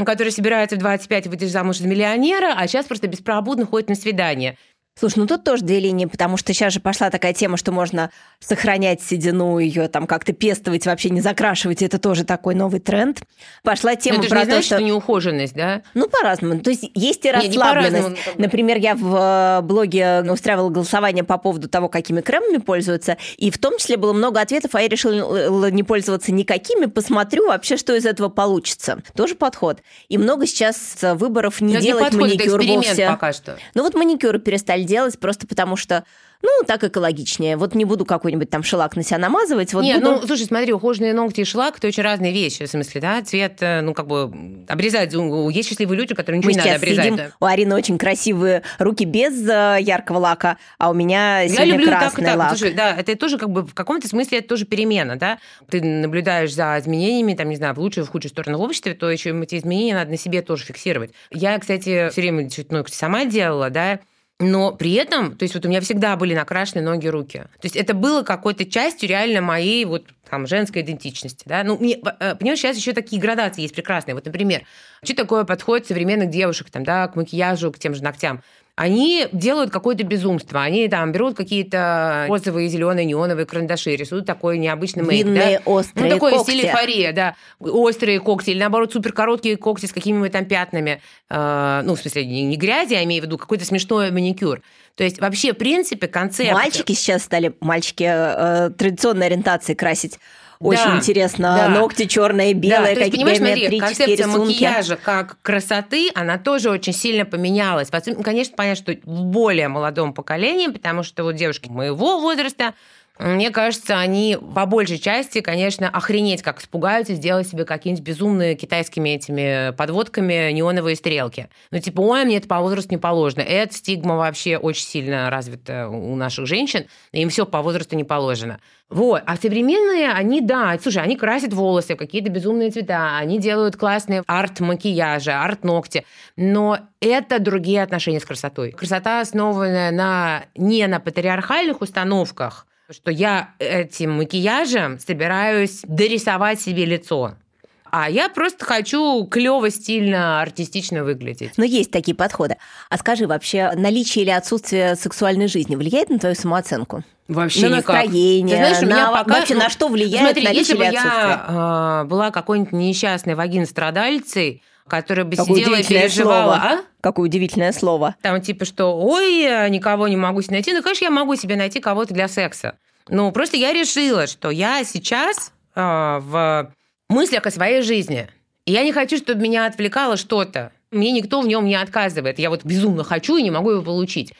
который собирается в 25 выйти замуж за миллионера, а сейчас просто беспробудно ходит на свидание.
Слушай, ну тут тоже две линии, потому что сейчас же пошла такая тема, что можно сохранять седину, ее там как-то пестовать, вообще не закрашивать. Это тоже такой новый тренд. Пошла
Но
тема
это же
про
не
то,
значит,
что...
что неухоженность, да?
Ну, по-разному. То есть есть и
Не, не
расслабленность.
ну, как бы.
Например, я в э, блоге устраивала голосование по поводу того, какими кремами пользоваться, и в том числе было много ответов, а я решила не пользоваться никакими, посмотрю вообще, что из этого получится. Тоже подход. И много сейчас э, выборов не
Но это
делать
подход, это
маникюр вовсе.
пока что.
Ну вот маникюры перестали делать просто потому что ну, так экологичнее. Вот не буду какой-нибудь там шелак на себя намазывать. Вот
Не,
буду...
ну, слушай, смотри, ухоженные ногти и шлак – это очень разные вещи, в смысле, да, цвет, э, ну, как бы, обрезать, есть счастливые люди, которые ничего
Мы
не надо обрезать.
сидим,
да.
у Арины очень красивые руки без э, яркого лака, а у меня
Я люблю
красный
так.
лак.
Слушай, да, это тоже как бы в каком-то смысле это тоже перемена, да. Ты наблюдаешь за изменениями, там, не знаю, в лучшую, в худшую сторону в обществе, то еще эти изменения надо на себе тоже фиксировать. Я, кстати, все время чуть ногти сама делала, да, но при этом, то есть вот у меня всегда были накрашены ноги, руки. То есть это было какой-то частью реально моей вот там женской идентичности, да. Ну, мне, э, понимаешь, сейчас еще такие градации есть прекрасные. Вот, например, что такое подход современных девушек, там, да, к макияжу, к тем же ногтям они делают какое-то безумство. Они там берут какие-то розовые, зеленые, неоновые карандаши, рисуют такой необычный мейк.
Длинные,
да?
острые
Ну, такой
когти.
стиль эйфория, да. Острые когти, или наоборот, супер короткие когти с какими-нибудь там пятнами. Э, ну, в смысле, не, не грязи, а имею в виду какой-то смешной маникюр. То есть вообще, в принципе, концепт...
Мальчики сейчас стали, мальчики э, традиционной ориентации красить. Очень
Да,
интересно.
да.
Ногти черные,
Да,
белые,
то есть, понимаешь, смотри, концепция
рисунки.
макияжа как красоты, она тоже очень сильно поменялась. Особенно, Конечно, понятно, что в более молодом поколении, потому что вот девушки моего возраста, Мне кажется, они по большей части, конечно, охренеть как испугаются сделать себе какие-нибудь безумные китайскими этими подводками неоновые стрелки. Ну, типа, ой, мне это по возрасту не положено. Эта стигма вообще очень сильно развита у наших женщин, им все по возрасту не положено. Вот. А современные, они, да, слушай, они красят волосы в какие-то безумные цвета, они делают классные арт-макияжи, арт-ногти, но это другие отношения с красотой. Красота, основанная на, не на патриархальных установках, что я этим макияжем собираюсь дорисовать себе лицо. А я просто хочу клево, стильно, артистично выглядеть.
Но есть такие подходы. А скажи, вообще наличие или отсутствие сексуальной жизни влияет на твою самооценку?
Вообще
на
никак.
настроение,
Ты знаешь, у меня
на,
пока,
вообще
ну,
на что влияет
Смотри,
наличие
если бы
или отсутствие?
я э, была какой-нибудь несчастной вагин-страдальцей, которая бы
Какое
сидела и переживала,
слово.
а?
Какое удивительное слово.
Там типа, что ой, никого не могу себе найти. Ну, конечно, я могу себе найти кого-то для секса. Ну, просто я решила, что я сейчас э, в мыслях о своей жизни. И я не хочу, чтобы меня отвлекало что-то. Мне никто в нем не отказывает. Я вот безумно хочу и не могу его получить.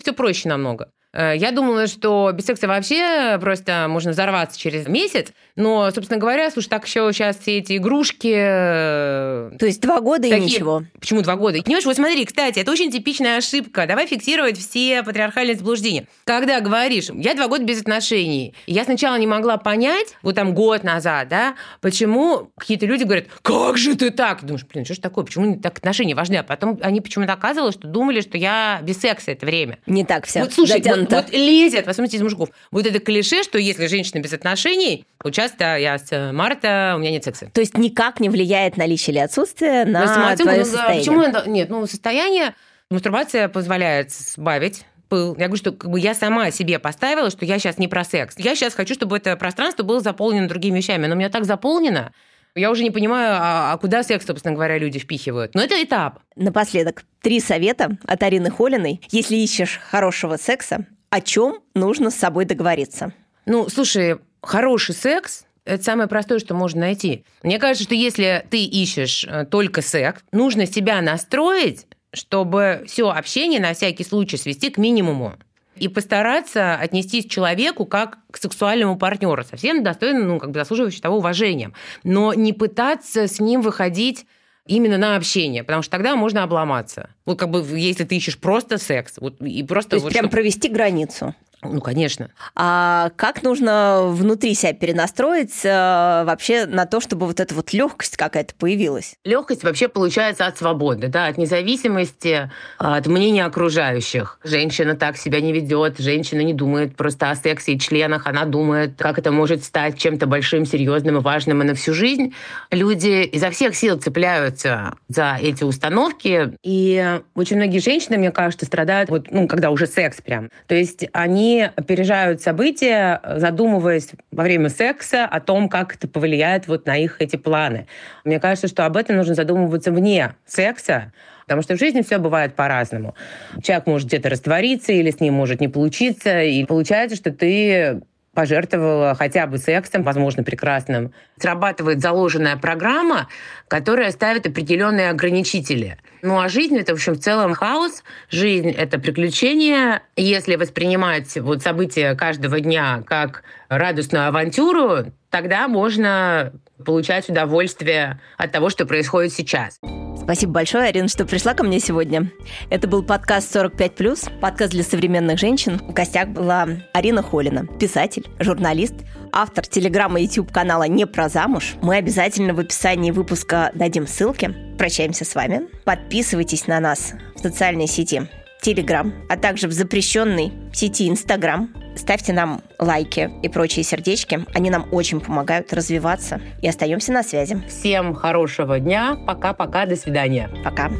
Все проще намного. Э, Я думала, что без секса вообще просто можно взорваться через месяц. Но, собственно говоря, слушай, так еще сейчас все эти игрушки... э,
То есть два года и
Такие-
ничего.
Почему два года? Понимаешь, вот смотри, кстати, это очень типичная ошибка. Давай фиксировать все патриархальные заблуждения. Когда говоришь, я два года без отношений, и я сначала не могла понять, вот там год назад, да, почему какие-то люди говорят, как же ты так? Думаешь, блин, что ж такое, почему так отношения важны? А потом они почему-то оказывалось, что думали, что я без секса это время.
Не так все.
Вот слушай, вот, вот лезет, особенности из мужиков, вот это клише, что если женщина без отношений, вот часто я с марта, у меня нет секса.
То есть никак не влияет наличие или отсутствие на,
На самооценку,
твое
ну,
состояние.
Почему? Нет, ну, состояние, мастурбация позволяет сбавить пыл. Я говорю, что как бы я сама себе поставила, что я сейчас не про секс. Я сейчас хочу, чтобы это пространство было заполнено другими вещами. Но у меня так заполнено, я уже не понимаю, а, а куда секс, собственно говоря, люди впихивают. Но это этап.
Напоследок, три совета от Арины Холиной. Если ищешь хорошего секса, о чем нужно с собой договориться?
Ну, слушай, хороший секс это самое простое, что можно найти. Мне кажется, что если ты ищешь э, только секс, нужно себя настроить, чтобы все общение на всякий случай свести к минимуму и постараться отнестись к человеку как к сексуальному партнеру, совсем достойно, ну, как бы заслуживающий того уважением, но не пытаться с ним выходить именно на общение, потому что тогда можно обломаться. Вот как бы если ты ищешь просто секс, вот и просто
То есть
вот
прям
чтоб-
провести границу.
Ну конечно.
А как нужно внутри себя перенастроить э, вообще на то, чтобы вот эта вот легкость какая-то появилась?
Легкость вообще получается от свободы, да, от независимости, от мнения окружающих. Женщина так себя не ведет, женщина не думает просто о сексе и членах, она думает, как это может стать чем-то большим, серьезным и важным и на всю жизнь. Люди изо всех сил цепляются за эти установки, и очень многие женщины, мне кажется, страдают, вот, ну, когда уже секс прям. То есть они опережают события, задумываясь во время секса о том, как это повлияет вот на их эти планы. Мне кажется, что об этом нужно задумываться вне секса, Потому что в жизни все бывает по-разному. Человек может где-то раствориться, или с ним может не получиться, и получается, что ты пожертвовала хотя бы сексом, возможно, прекрасным. Срабатывает заложенная программа, которая ставит определенные ограничители. Ну а жизнь — это, в общем, в целом хаос. Жизнь — это приключение. Если воспринимать вот события каждого дня как радостную авантюру, тогда можно получать удовольствие от того, что происходит сейчас.
Спасибо большое, Арина, что пришла ко мне сегодня. Это был подкаст «45+,» подкаст для современных женщин. В гостях была Арина Холина, писатель, журналист, автор телеграмма и YouTube канала «Не про замуж». Мы обязательно в описании выпуска дадим ссылки. Прощаемся с вами. Подписывайтесь на нас в социальной сети Телеграм, а также в запрещенной сети Инстаграм. Ставьте нам лайки и прочие сердечки. Они нам очень помогают развиваться. И остаемся на связи.
Всем хорошего дня. Пока-пока. До свидания.
Пока.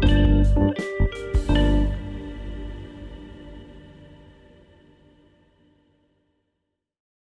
thank you